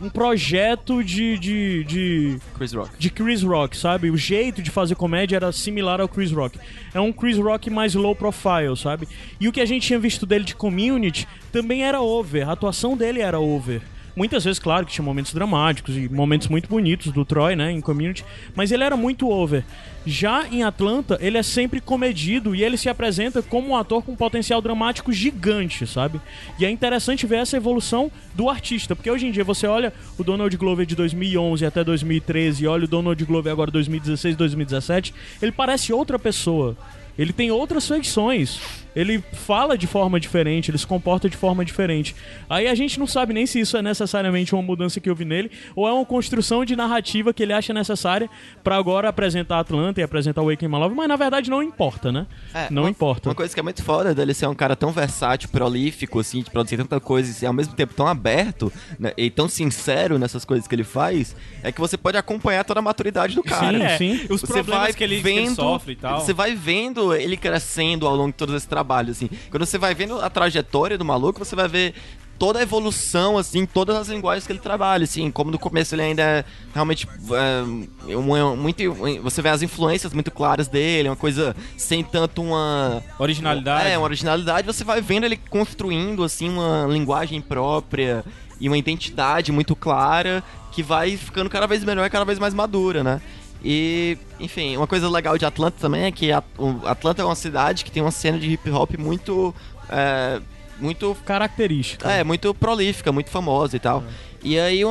um, projeto de, de, de, Chris Rock. de Chris Rock, sabe? O jeito de fazer comédia era similar ao Chris Rock. É um Chris Rock mais low profile, sabe? E o que a gente tinha visto dele de Community também era over, a atuação dele era over. Muitas vezes, claro, que tinha momentos dramáticos e momentos muito bonitos do Troy, né, em Community, mas ele era muito over. Já em Atlanta, ele é sempre comedido e ele se apresenta como um ator com potencial dramático gigante, sabe? E é interessante ver essa evolução do artista, porque hoje em dia você olha o Donald Glover de 2011 até 2013 e olha o Donald Glover agora 2016, 2017, ele parece outra pessoa. Ele tem outras feições. Ele fala de forma diferente, ele se comporta de forma diferente. Aí a gente não sabe nem se isso é necessariamente uma mudança que houve nele ou é uma construção de narrativa que ele acha necessária pra agora apresentar Atlanta e apresentar o Waking Love, mas na verdade não importa, né? É, não uma- importa. Uma coisa que é muito foda dele ser um cara tão versátil, prolífico, assim, de produzir tanta coisa e ao mesmo tempo tão aberto né, e tão sincero nessas coisas que ele faz, é que você pode acompanhar toda a maturidade do cara. Sim, É, sim. Os problemas que ele, que ele sofre e tal. Você vai vendo ele crescendo ao longo de todo esse trabalho, assim. Quando você vai vendo a trajetória do maluco, você vai ver toda a evolução, assim, todas as linguagens que ele trabalha, assim, como no começo ele ainda é realmente é, muito, você vê as influências muito claras dele, uma coisa sem tanto uma Originalidade. é, uma originalidade, você vai vendo ele construindo, assim, uma linguagem própria e uma identidade muito clara que vai ficando cada vez melhor e cada vez mais madura, né? E, enfim, uma coisa legal de Atlanta também é que a- Atlanta é uma cidade que tem uma cena de hip hop muito. é, muito Característica. é, muito prolífica, muito famosa e tal. E aí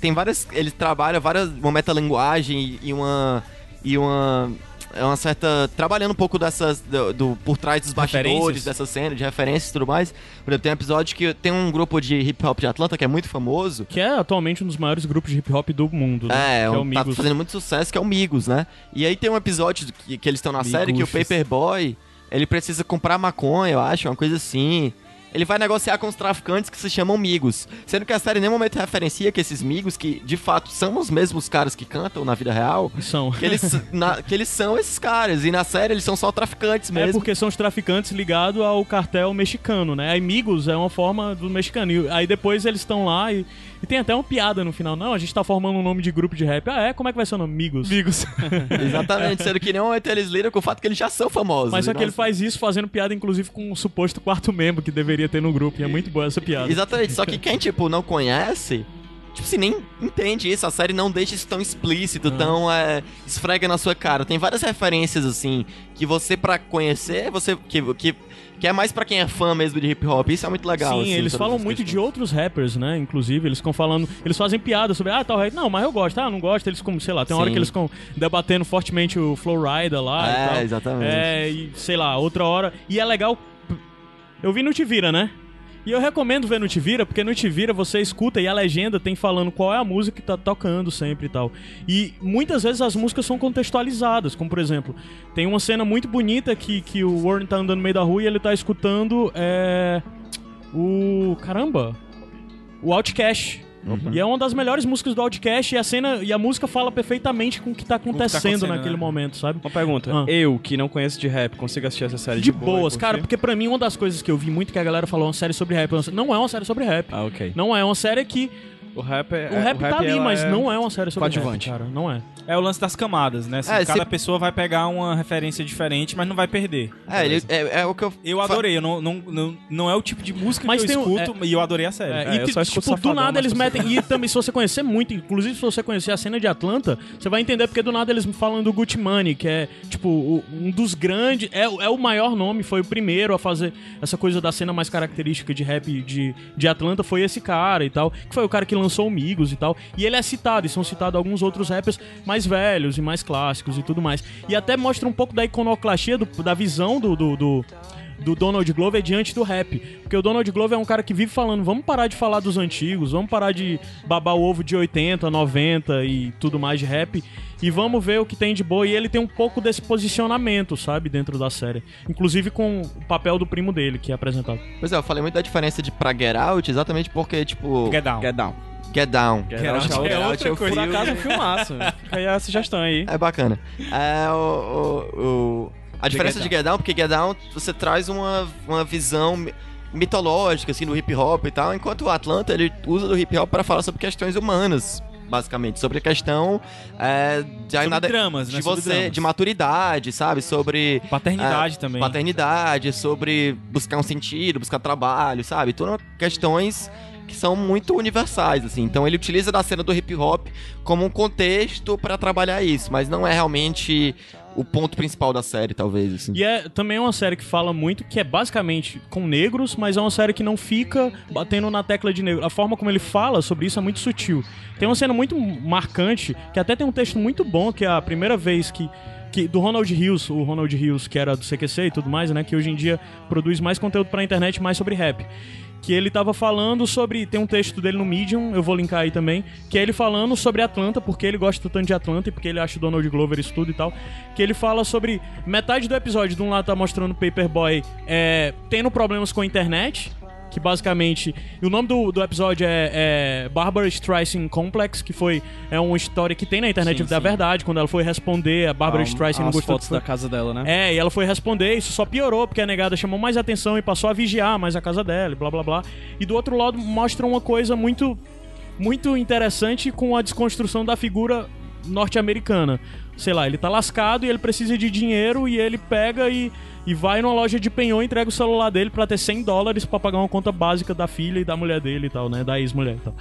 tem várias. Ele trabalha várias. uma metalinguagem e uma. E uma. É uma certa. Trabalhando um pouco dessas. Do, do- por trás dos bastidores dessa cena, de referências e tudo mais. Por exemplo, tem um episódio que tem um grupo de hip hop de Atlanta que é muito famoso. Que é atualmente um dos maiores grupos de hip hop do mundo. né? É, que é um, o tá Migos. fazendo muito sucesso, que é o Migos, né? E aí tem um episódio que, que eles estão na série que o. Paperboy, ele precisa comprar maconha, eu acho, uma coisa assim. Ele vai negociar com os traficantes que se chamam Migos. Sendo que a série em nenhum momento referencia que esses Migos, que de fato são os mesmos caras que cantam na vida real, São. que eles, [laughs] na- que eles são esses caras. E na série eles são só traficantes É mesmo. porque são os traficantes ligados ao cartel mexicano, né? Amigos é uma forma do mexicano. E aí depois eles estão lá e, e tem até uma piada no final. Não, a gente tá formando um nome de grupo de rap. Ah, é? Como é que vai ser o nome? Amigos. Amigos. [laughs] [laughs] Exatamente, sendo que em nenhum momento eles lidam com o fato que eles já são famosos. Mas só que ele Nossa. faz isso fazendo piada, inclusive, com um suposto quarto membro que deveria ter no grupo. E é muito boa essa piada. Exatamente, só que [laughs] quem, tipo, não conhece, tipo, se nem entende isso, a série não deixa isso tão explícito, tão é, esfrega na sua cara. Tem várias referências, assim, que você, pra conhecer, você. que, que, que é mais pra quem é fã mesmo de hip hop. Isso é muito legal. Sim, assim, eles falam muito de questões. outros rappers, né? Inclusive, eles ficam falando. Eles fazem piada sobre, ah, tal rap. Não, mas eu gosto. Ah, não gosto. Eles, como, sei lá, tem uma hora que eles ficam debatendo fortemente o Flow Rider lá. e É, tal. exatamente. É, e sei lá, outra hora. E é legal. Eu vi no Te Vira, né? E eu recomendo ver no Te Vira, porque no Te Vira você escuta e a legenda tem falando qual é a música que tá tocando sempre e tal. E muitas vezes as músicas são contextualizadas, como por exemplo, tem uma cena muito bonita que, que o Warren tá andando no meio da rua e ele tá escutando é, o. Caramba! O Outcast. E é uma das melhores músicas do Outcast e a cena e a música fala perfeitamente com o que tá acontecendo, acontecendo, naquele né? momento, sabe? Uma pergunta. Ah. Eu, que não conheço de rap, consigo assistir essa série De de, boa boas, cara, porque pra mim uma das coisas que eu vi muito que a galera falou uma série sobre rap, não é uma série sobre rap. Ah, ok. Não é uma série que O rap é. o rap, tá ali, mas é não é uma série sobre coadjuvante. rap, cara, não é. É o lance das camadas, né? Assim, É, cada se- pessoa vai pegar uma referência diferente, mas não vai perder. É, ele, é, é o que eu. Eu adorei, eu não, não, não, não é o tipo de música Mas que eu tem um- escuto e eu adorei a série. É, É, e eu só escuto tipo, do Safadão, nada mas eles metem. E também, se você conhecer muito, inclusive se você conhecer a cena de Atlanta, você vai entender porque do nada eles falam do Gucci Mane, que é, tipo, o- um dos grandes. É, o- é o maior nome, foi o primeiro a fazer essa coisa da cena mais característica de rap de, de Atlanta, foi esse cara e tal. Que foi o cara que lançou o Migos e tal. E ele é citado, e são citados alguns outros rappers mais velhos e mais clássicos e tudo mais. E até mostra um pouco da iconoclastia, do- da visão do- do- do, do Donald Glover diante do rap. Porque o Donald Glover é um cara que vive falando, vamos parar de falar dos antigos, vamos parar de babar o ovo de 80, 90 e tudo mais de rap e vamos ver o que tem de boa. E ele tem um pouco desse posicionamento, sabe, dentro da série. Inclusive com o papel do primo dele, que é apresentado. Pois é, eu falei muito da diferença de pra Get Out, exatamente porque, tipo. Get Down. Get Down. Get Down. Get Get Out Out é é outra outro coisa. Por acaso, um filmaço. [laughs] Fica aí a sugestão aí. É bacana. É, o, o- o- a diferença de Get Down, porque Get Down você traz uma, uma visão mi- mitológica, assim, do hip hop e tal, enquanto o Atlanta, ele usa do hip hop para falar sobre questões humanas, basicamente. Sobre a questão é, de, Sobre nada, dramas, de né? Sobre você, dramas. de maturidade, sabe? Sobre... Paternidade é, também. Paternidade, sobre buscar um sentido, buscar trabalho, sabe? Tudo questões que são muito universais, assim. Então ele utiliza da cena do hip hop como um contexto pra trabalhar isso, mas não é realmente o ponto principal da série, talvez, assim. E é também uma série que fala muito, que é basicamente com negros, mas é uma série que não fica batendo na tecla de negro. A forma como ele fala sobre isso é muito sutil. Tem uma cena muito marcante, que até tem um texto muito bom, que é a primeira vez que. Que, do Ronald Hills, o Ronald Hills, que era do CQC e tudo mais, né? Que hoje em dia produz mais conteúdo pra internet, mais sobre rap. Que ele tava falando sobre. Tem um texto dele no Medium, eu vou linkar aí também. Que é ele falando sobre Atlanta, porque ele gosta tanto de Atlanta e porque ele acha o Donald Glover isso tudo e tal. Que ele fala sobre metade do episódio. De um lado tá mostrando o Paperboy é, tendo problemas com a internet. Que basicamente. E o nome do, do episódio é, é Barbara Streisand Complex, que foi. É uma história que tem na internet Sim, da sim. verdade. Quando ela foi responder, a Barbara Streisand não gostou fotos da casa dela, né? é, e ela foi responder, isso só piorou, porque a negada chamou mais atenção e passou a vigiar mais a casa dela, e blá blá blá. E do outro lado mostra uma coisa muito muito interessante com a desconstrução da figura norte-americana. Sei lá, ele tá lascado e ele precisa de dinheiro e ele pega e, e vai numa loja de penhor e entrega o celular dele pra ter 100 dólares pra pagar uma conta básica da filha e da mulher dele e tal, né? Da ex-mulher e tal.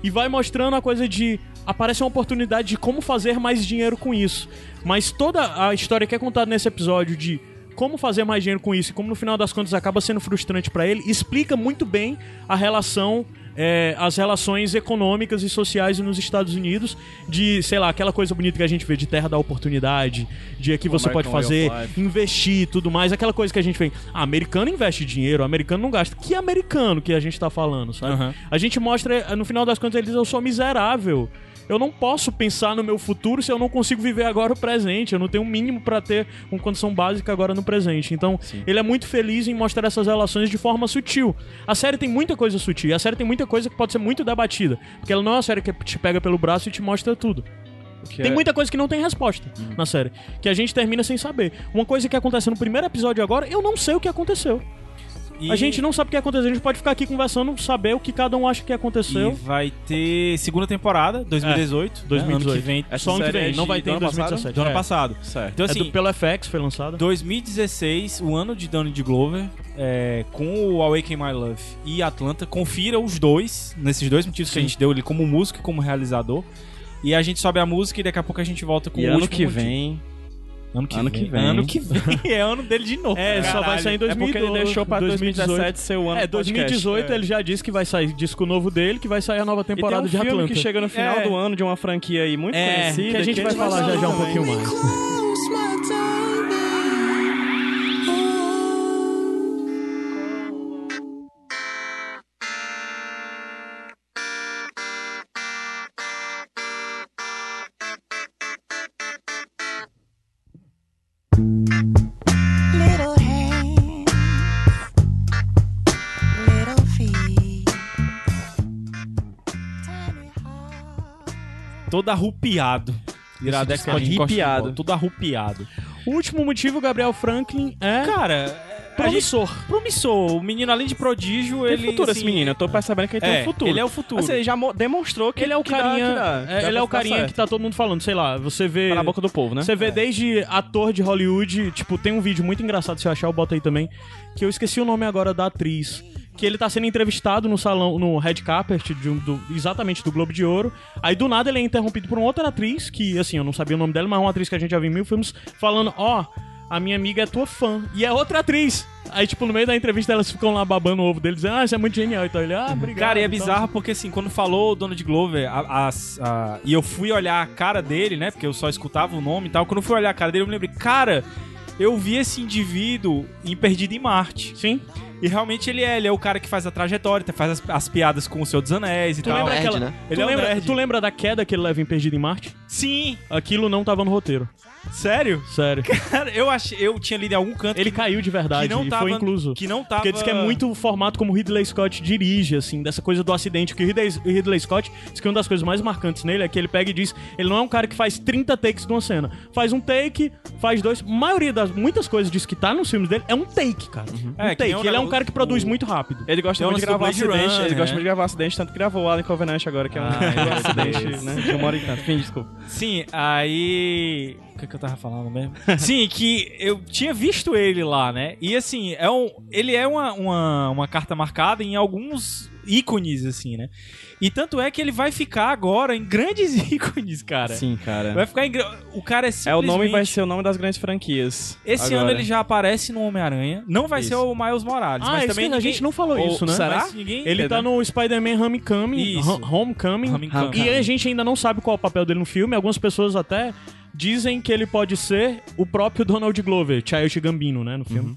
E vai mostrando a coisa de. Aparece uma oportunidade de como fazer mais dinheiro com isso. Mas toda a história que é contada nesse episódio de como fazer mais dinheiro com isso e como no final das contas acaba sendo frustrante pra ele, explica muito bem a relação. É, as relações econômicas e sociais nos Estados Unidos de, sei lá, aquela coisa bonita que a gente vê de terra da oportunidade, de que você pode American Way fazer, investir e tudo mais, aquela coisa que a gente vê. Ah, americano investe dinheiro, americano não gasta. Que americano que a gente tá falando, sabe? Aham. A gente mostra, no final das contas, ele diz: Eu sou miserável. Eu não posso pensar no meu futuro se eu não consigo viver agora o presente. Eu não tenho um mínimo pra ter uma condição básica agora no presente. Então, ele é muito feliz em mostrar essas relações de forma sutil. A série tem muita coisa sutil. e A série tem muita coisa que pode ser muito debatida. Porque ela não é uma série que te pega pelo braço e te mostra tudo. Que Tem é- muita coisa que não tem resposta na série. Que a gente termina sem saber. Uma coisa que acontece no primeiro episódio agora, eu não sei o que aconteceu. E- A gente não sabe o que aconteceu. A gente pode ficar aqui conversando, saber o que cada um acha que E aconteceu. vai ter segunda temporada, 2018. né? 2018. Ano que vem. Essa Só ano que série é vem, não de- vai ter em ano passado? 2017. Do ano É. passado. Certo. Então, É assim, do, pelo FX, foi lançada. 2016, o ano de Donald Glover, é, com o Awaken My Love e Atlanta, confira os dois, nesses dois motivos que a gente deu ele como músico e como realizador. E a gente sobe a música e daqui a pouco a gente volta com E o ano que motivo. Ano que, ano vem. que vem. Ano que vem. [laughs] É ano dele de novo. É, só vai Caralho. sair em É 2018. porque ele deixou pra 2017 ser o ano É, do podcast. 2018 É. ele já disse que vai sair disco novo dele, que vai sair a nova E tem temporada um de filme Atlanta. que chega no final É. do ano de uma franquia aí muito É, conhecida. que a gente vai ele falar já já um pouquinho mais. Todo arrupiado. Iradex é pode arrepiado. Todo arrupiado. O último motivo, Gabriel Franklin, é Cara, promissor. Gente, promissor. O menino, além de prodígio, Tem ele. futuro assim, esse menino, eu tô percebendo que ele tem É, um futuro. ele é o futuro. Assim, ele já mo- demonstrou que Ele é o que dá- carinha, que dá, que é, dá ele é o carinha certo. que tá todo mundo falando, sei lá, você vê Tá na boca do povo, né? Você vê desde ator de Hollywood, tipo, tem um vídeo muito engraçado, se eu achar, eu boto aí também, que eu esqueci o nome agora da atriz, que ele tá sendo entrevistado no salão, no red carpet, de do- exatamente do Globo de Ouro, aí do nada ele é interrompido por uma outra atriz, que, assim, eu não sabia o nome dela, mas é uma atriz que a gente já viu em mil filmes, falando, ó, a minha amiga é tua fã, e é outra atriz. Aí, tipo, no meio da entrevista elas ficam lá babando o ovo dele, dizendo, ah, isso é muito genial, então ele, ah, obrigado. Cara, e é então. bizarro porque, assim, quando falou o Donald Glover, a- as- a- e eu fui olhar a cara dele, né? Porque eu só escutava o nome e tal. Quando eu fui olhar a cara dele, eu me lembrei, cara, eu vi esse indivíduo em Perdido em Marte. Sim. E realmente ele é, ele é o cara que faz a trajetória, faz as, as piadas com o Senhor dos Anéis e Tu tal. lembra nerd, aquela... né? Ele tu, é um lembra, nerd. tu lembra da queda que ele leva em Perdido em Marte? Sim, Aquilo não tava no roteiro. sério? Sério. Cara, eu achei, eu tinha lido em algum canto Ele que, caiu de verdade que não e tava, foi incluso. Que não tava. Porque diz que é muito o formato como Ridley Scott dirige, assim, dessa coisa do acidente. Que o Ridley, Ridley Scott diz que uma das coisas mais marcantes nele é que ele pega e diz: ele não é um cara que faz 30 takes de uma cena. Faz um take, faz dois. A maioria das muitas coisas diz que tá nos filmes dele é um take, cara. Um É, que take. ele é um cara que produz muito rápido. Ele gosta muito de gravar acidente, Runner, ele gosta né? muito de gravar acidente, tanto que gravou Alien Covenant agora, que é um Ai, meu acidente, né? De uma hora e tanto. Fim, desculpa. Sim, aí. O que, que eu tava falando mesmo? [laughs] Sim, que eu tinha visto ele lá, né? E assim, é um, ele é uma, uma, uma carta marcada em alguns ícones, assim, né? E tanto é que ele vai ficar agora em grandes [laughs] ícones, cara. Sim, cara. Vai ficar em. O cara é É, simplesmente. o nome vai ser o nome das grandes franquias. Esse agora. ano ele já aparece no Homem-Aranha. Não vai ser Isso. o Miles Morales, Ah, mas também que a ninguém- gente não falou Ou- isso, né? será? Ninguém- Ele tá no Spider-Man Homecoming, Homecoming, Homecoming. e a gente ainda não sabe qual é o papel dele no filme. Algumas pessoas até dizem que ele pode ser o próprio Donald Glover, Childish Gambino, né, no filme.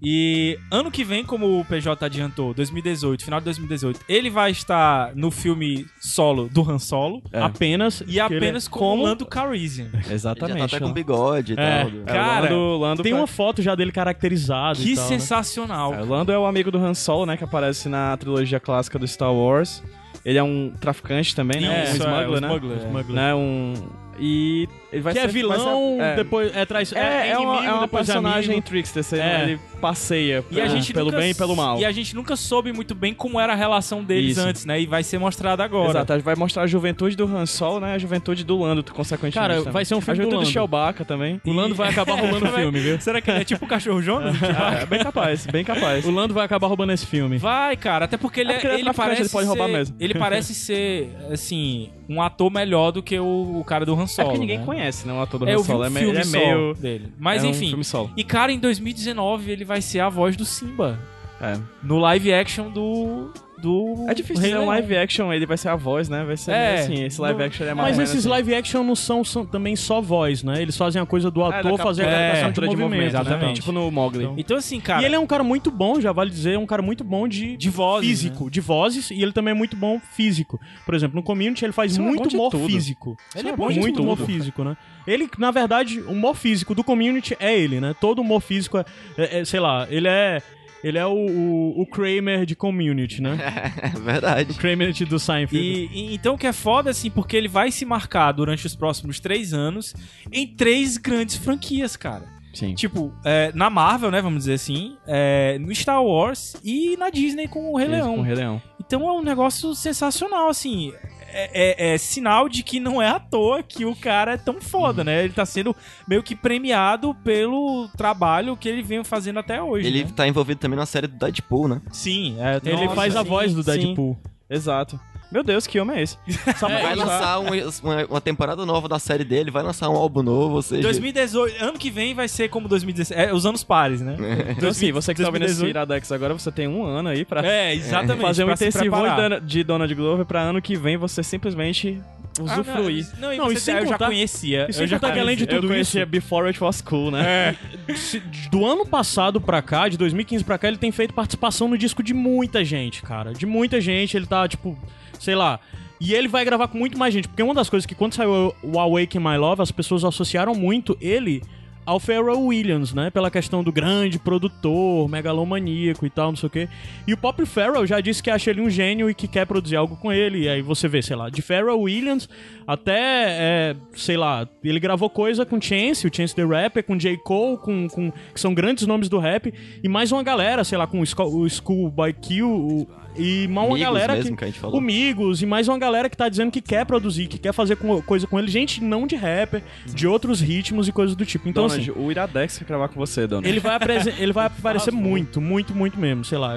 E ano que vem, como o PJ adiantou, 2018, final de 2018, ele vai estar no filme solo do Han Solo É. Apenas. e é- apenas como Lando Calrissian. Ele já Exatamente. tá até com né? bigode e É. tal. É, Cara, o Lando, Lando Tem vai- uma foto já dele caracterizado Que e tal, né? sensacional. É, o Lando é o amigo do Han Solo, né? Que aparece na trilogia clássica do Star Wars. Ele é um traficante também, né? Isso, um é, smuggler, né? smuggler, é. Smuggler. Né? Um... E ele vai Que ser... é vilão, vai ser- é. depois é. É, é, uma, é uma depois é personagem amigo. trickster, você- É. ele passeia E a pelo- gente pelo nunca- bem e pelo mal. E a gente nunca soube muito bem como era a relação deles Isso. antes, né? E vai ser mostrado agora. Exato, a gente vai mostrar a juventude do Han Solo, né? A juventude do Lando, consequentemente. Cara, também. vai ser um filme A do juventude do Lando. Chewbacca também. O Lando vai acabar [laughs] roubando o filme, viu? [laughs] Será que ele é tipo o cachorro Jonas? [laughs] É, bem capaz, bem capaz. O Lando vai acabar roubando esse filme. Vai, cara, até porque ele, É porque ele é ele parece ele pode roubar ser, mesmo. Ele parece ser, assim, um ator melhor do que o, o cara do Han É Solo. porque ninguém né? conhece, né? O ator do É, Han Solo. um é, me- filme é meio... dele. Mas é um enfim. filme solo. E cara, em 2019 ele vai ser a voz do Simba É. no live action do do É difícil Rei um Leão. live action, ele vai ser a voz, né? Vai ser É, assim, esse live action é mais Mas esses assim. live action não são, são também só voz, né? Eles fazem a coisa do É, ator da fazer a é, de captura movimento, né? exatamente. Tipo no Mowgli. Então assim, cara, E ele é um cara muito bom, já vale dizer, é um cara muito bom de, de voz, físico, de vozes, e ele também é muito bom físico. Por exemplo, no Community ele faz Isso é muito de humor tudo. físico. Ele é bom de muito tudo. humor físico, né? Ele, na verdade, o humor físico do Community é ele, né? Todo humor físico é, é- é, sei lá, ele é ele é o, o, o Kramer de Community, né? [laughs] É verdade. o Kramer de- do Seinfeld. E, e- então o que é foda, assim, porque ele vai se marcar durante os próximos três anos em três grandes franquias, cara. Sim. Tipo, é, na Marvel, né, vamos dizer assim, é, no Star Wars e na Disney com o Rei Leão. Com o Rei Leão. Então é um negócio sensacional, assim. É, é- é sinal de que não é à toa que o cara é tão foda, né? Ele tá sendo meio que premiado pelo trabalho que ele vem fazendo até hoje. Ele né? tá envolvido também na série do Deadpool, né? Sim, é, ele nossa, faz a sim. voz do sim. Deadpool. Exato. Meu Deus, que homem é esse? [laughs] Só pra Vai lançar um- uma, uma temporada nova da série dele, vai lançar um álbum novo, ou seja... 2018, ano que vem vai ser como 2016. É, os anos pares, né? Então, assim, você que tá ouvindo esse 2018. Iradex agora, você tem um ano aí pra É, exatamente. fazer um pra se intensivo de, preparar. Dona- de Donald Glover pra ano que vem você simplesmente Ah, usufruir. Não, não, e Não, você, e sem eu já contar- conhecia. e sem eu já contar que além de tudo eu conhecia isso- Before It Was Cool, né? Se- do ano passado pra cá, de 2015 pra cá, ele tem feito participação no disco de muita gente, cara. De muita gente, ele tá, tipo, sei lá. E ele vai gravar com muito mais gente. Porque uma das coisas que quando saiu o Awaken My Love, as pessoas associaram muito ele ao Pharrell Williams, né? Pela questão do grande produtor, megalomaníaco e tal, não sei o quê. E o próprio Pharrell já disse que acha ele um gênio e que quer produzir algo com ele. E aí você vê, sei lá, de Pharrell Williams até, é, sei lá, ele gravou coisa com Chance, o Chance the Rapper, com J. Cole, com, com, que são grandes nomes do rap, e mais uma galera, sei lá, com o, Schoolboy Q, o- e mais uma Migos galera mesmo que, que a gente falou. o Migos, e mais uma galera que tá dizendo que quer produzir, que quer fazer com- coisa com ele, gente não de rapper, de outros ritmos e coisas do tipo. Então, Donald, assim, o Iradex quer gravar com você, Donald. ele vai, ele vai [laughs] aparecer muito, muito, muito mesmo, sei lá.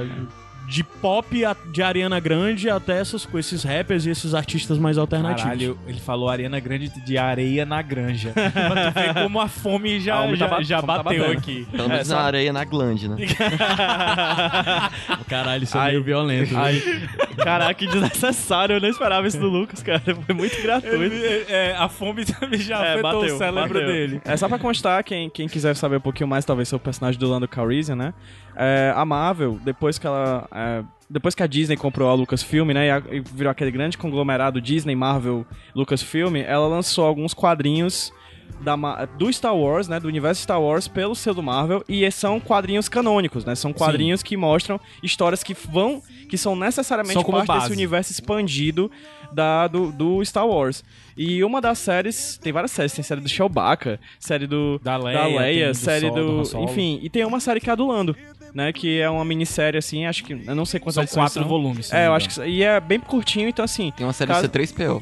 De pop, de Ariana Grande até essas, com esses rappers e esses artistas mais alternativos. Caralho, ele falou Arena Grande de areia na granja. [laughs] pra tu ver como a fome já, A tá já, já tá bateu batendo. aqui. Pelo menos na areia, na glande, né? [laughs] Caralho, isso é Ai, meio violento. Ai, caraca, que desnecessário. Eu não esperava isso do Lucas, cara. Foi muito gratuito. Ele- é, a fome também já É, afetou bateu, o cérebro bateu. dele. É só pra constar, quem, quem quiser saber um pouquinho mais, talvez, sobre o personagem do Lando Calrissian, né? É, a Marvel, depois que ela... é, depois que a Disney comprou a Lucasfilm, né, e, a- e virou aquele grande conglomerado Disney, Marvel, Lucasfilm, ela lançou alguns quadrinhos da, do Star Wars, né, do universo Star Wars pelo selo Marvel, e são quadrinhos canônicos, né, são quadrinhos que mostram histórias que vão, que são necessariamente São parte base. desse universo expandido da, do, do Star Wars. E uma das séries, tem várias séries, tem série do Chewbacca, série do Da Leia, tem do série do, do Solo. enfim, e tem uma série que é a do Lando, né, que é uma minissérie assim, acho que eu não sei quantas São quatro são. volumes. É, eu acho que e é bem curtinho, então assim, Tem uma série Caso- C3PO.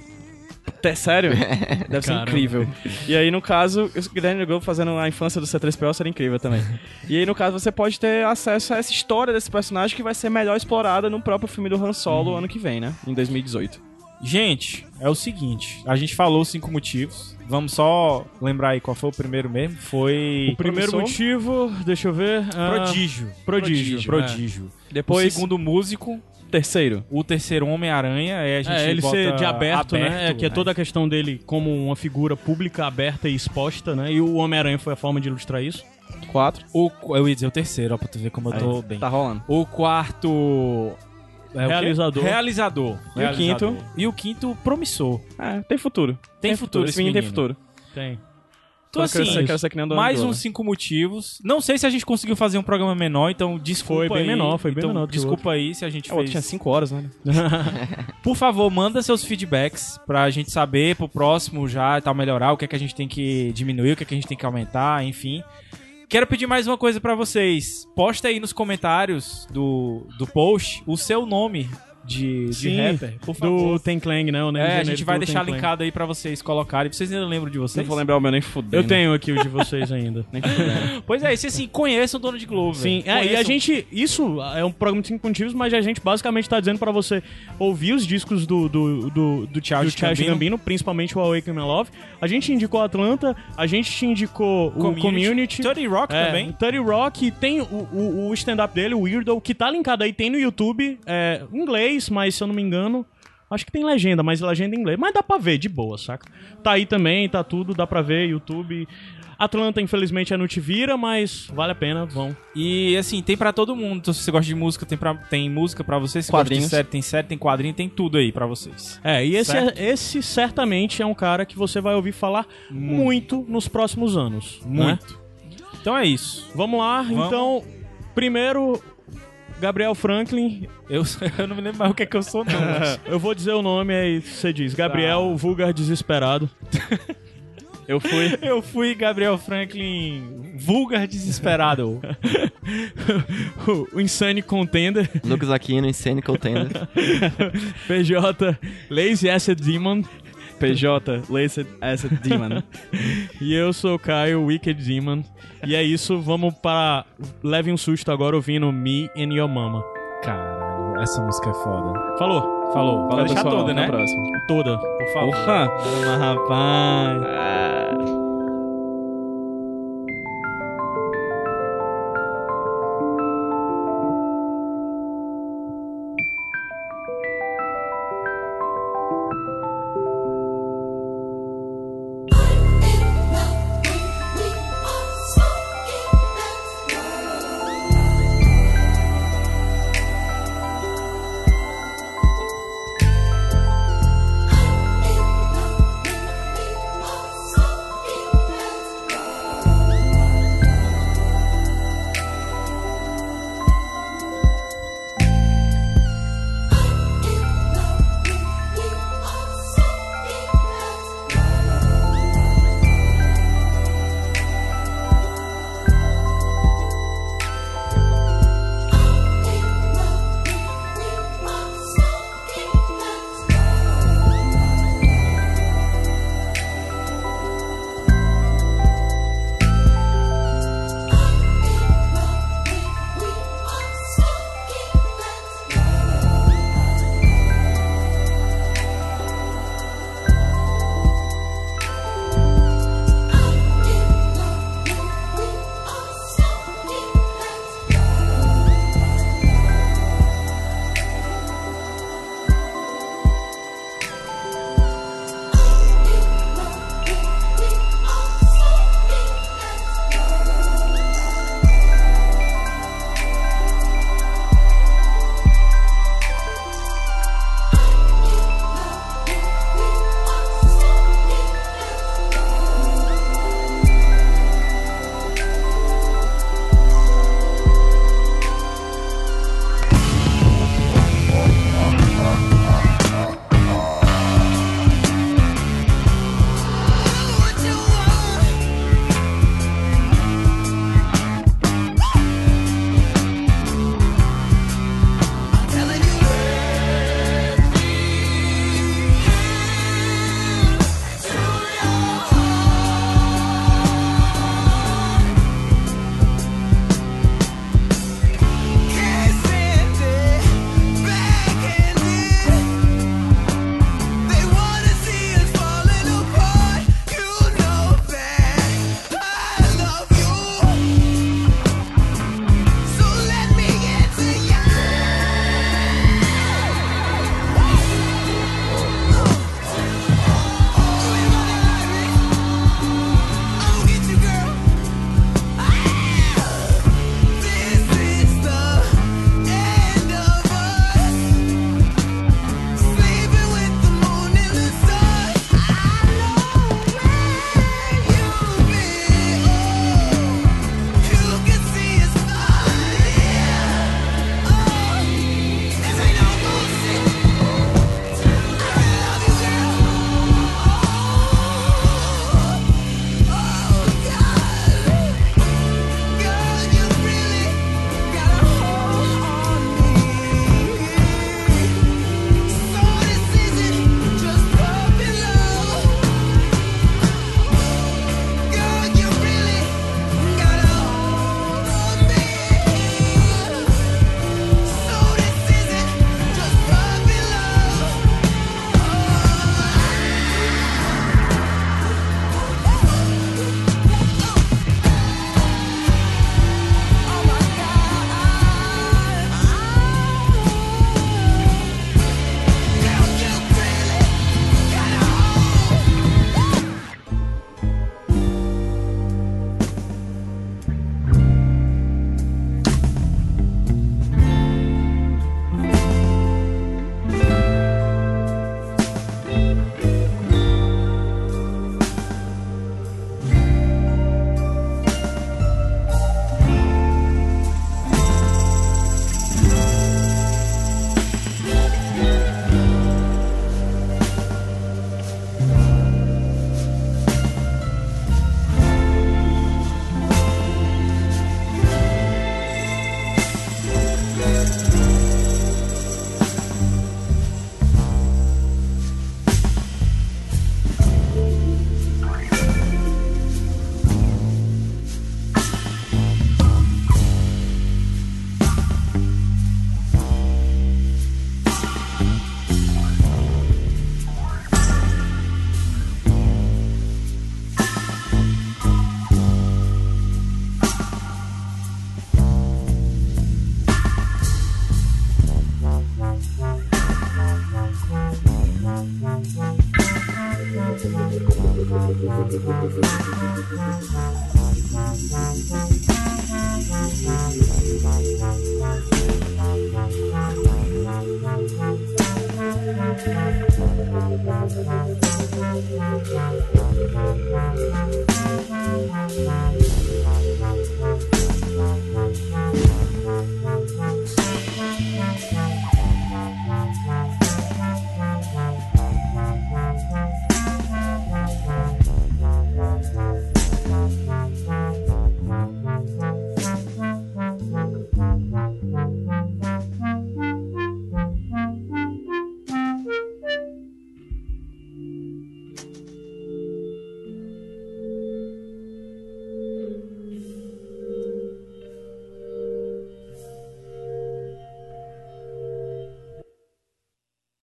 Até sério? [laughs] Deve ser Caramba. incrível. E aí, no caso, o Guilherme Globo fazendo a infância do C3PO seria incrível também. E aí, no caso, você pode ter acesso a essa história desse personagem que vai ser melhor explorada no próprio filme do Han Solo ano que vem, né? Em 2018. Gente, é o seguinte, a gente falou cinco motivos. Vamos só lembrar aí qual foi o primeiro mesmo. Foi O primeiro Promissor, motivo, deixa eu ver. ah, Prodígio. Prodígio, Prodígio. Depois, O segundo músico, terceiro. o terceiro Homem-Aranha, é a gente É, ele bota ser de aberto, né? É, que é né? toda a questão dele como uma figura pública, aberta e exposta, né? E o Homem-Aranha foi a forma de ilustrar isso. Quatro. O, eu ia dizer o terceiro, ó, pra tu ver como eu tô bem. Tá rolando. O quarto. É o? Realizador. Realizador. E o Realizador. quinto? E o quinto, promissor. É, tem futuro. Tem futuro esse Esse menino tem futuro. Tem. Então, assim, o mais uns cinco motivos. Não sei se a gente conseguiu fazer um programa menor, então desculpa Foi bem aí. menor, foi bem Então, menor o Desculpa aí se a gente É, o fez. tinha cinco horas, né? [laughs] Por favor, manda seus feedbacks pra gente saber pro próximo já tal melhorar, o que é que a gente tem que diminuir, o que é que a gente tem que aumentar, enfim. Quero pedir mais uma coisa pra vocês. Posta aí nos comentários do, do post o seu nome de, de Sim, rapper, por favor. do Ten Clang, né? O É, a gente vai deixar linkado aí pra vocês colocarem. Vocês ainda lembram de vocês? Não vou lembrar o meu nem fuder. Eu tenho aqui o de vocês ainda. [laughs] Nem fuder. Pois é, e se assim, conheçam o dono de Globo. Sim, é, e a gente. Isso é um programa de cinco motivos, mas a gente basicamente tá dizendo pra você ouvir os discos do, do, do, do Childish Gambino. Gambino, principalmente o Awaken My Love. A gente indicou Atlanta, a gente te indicou o Community. Community. 30 Rock É, também. 30 Rock, tem o, o, o stand-up dele, o Weirdo, que tá linkado aí, tem no YouTube, é, em inglês, mas se eu não me engano, acho que tem legenda, mas legenda em inglês. Mas dá pra ver, de boa, saca? Tá aí também, tá tudo, dá pra ver, YouTube. Atlanta, infelizmente, é no Te Vira, mas vale a pena, vão. E assim, tem pra todo mundo. Então, se você gosta de música, tem, pra, tem música pra vocês. Se Quadrinhos. gosta de série, tem série, tem quadrinho, tem tudo aí pra vocês. É, e esse, é- esse certamente é um cara que você vai ouvir falar muito, nos próximos anos. né? Muito. Então é isso. Vamos lá, Vamos. então, primeiro, Gabriel Franklin. Eu, [laughs] eu não me lembro mais o que é que eu sou, não. mas- [laughs] Eu vou dizer o nome aí você diz. Gabriel Vulgar Desesperado. Eu fui. [laughs] Eu fui Gabriel Franklin vulgar desesperado. o, o Insane Contender. Lucas Aquino, Insane Contender. PJ Lazy Acid Demon. PJ, Laced Asset Demon. [laughs] E eu sou o Caio, Wicked Demon. E é isso, vamos para. Leve um susto agora ouvindo Me and Your Mama. Caralho, essa música é foda. Falou? Falou. Vai deixar pessoal, toda, né? próxima. Toda. Por favor. Porra! Mas, rapaz. Ah.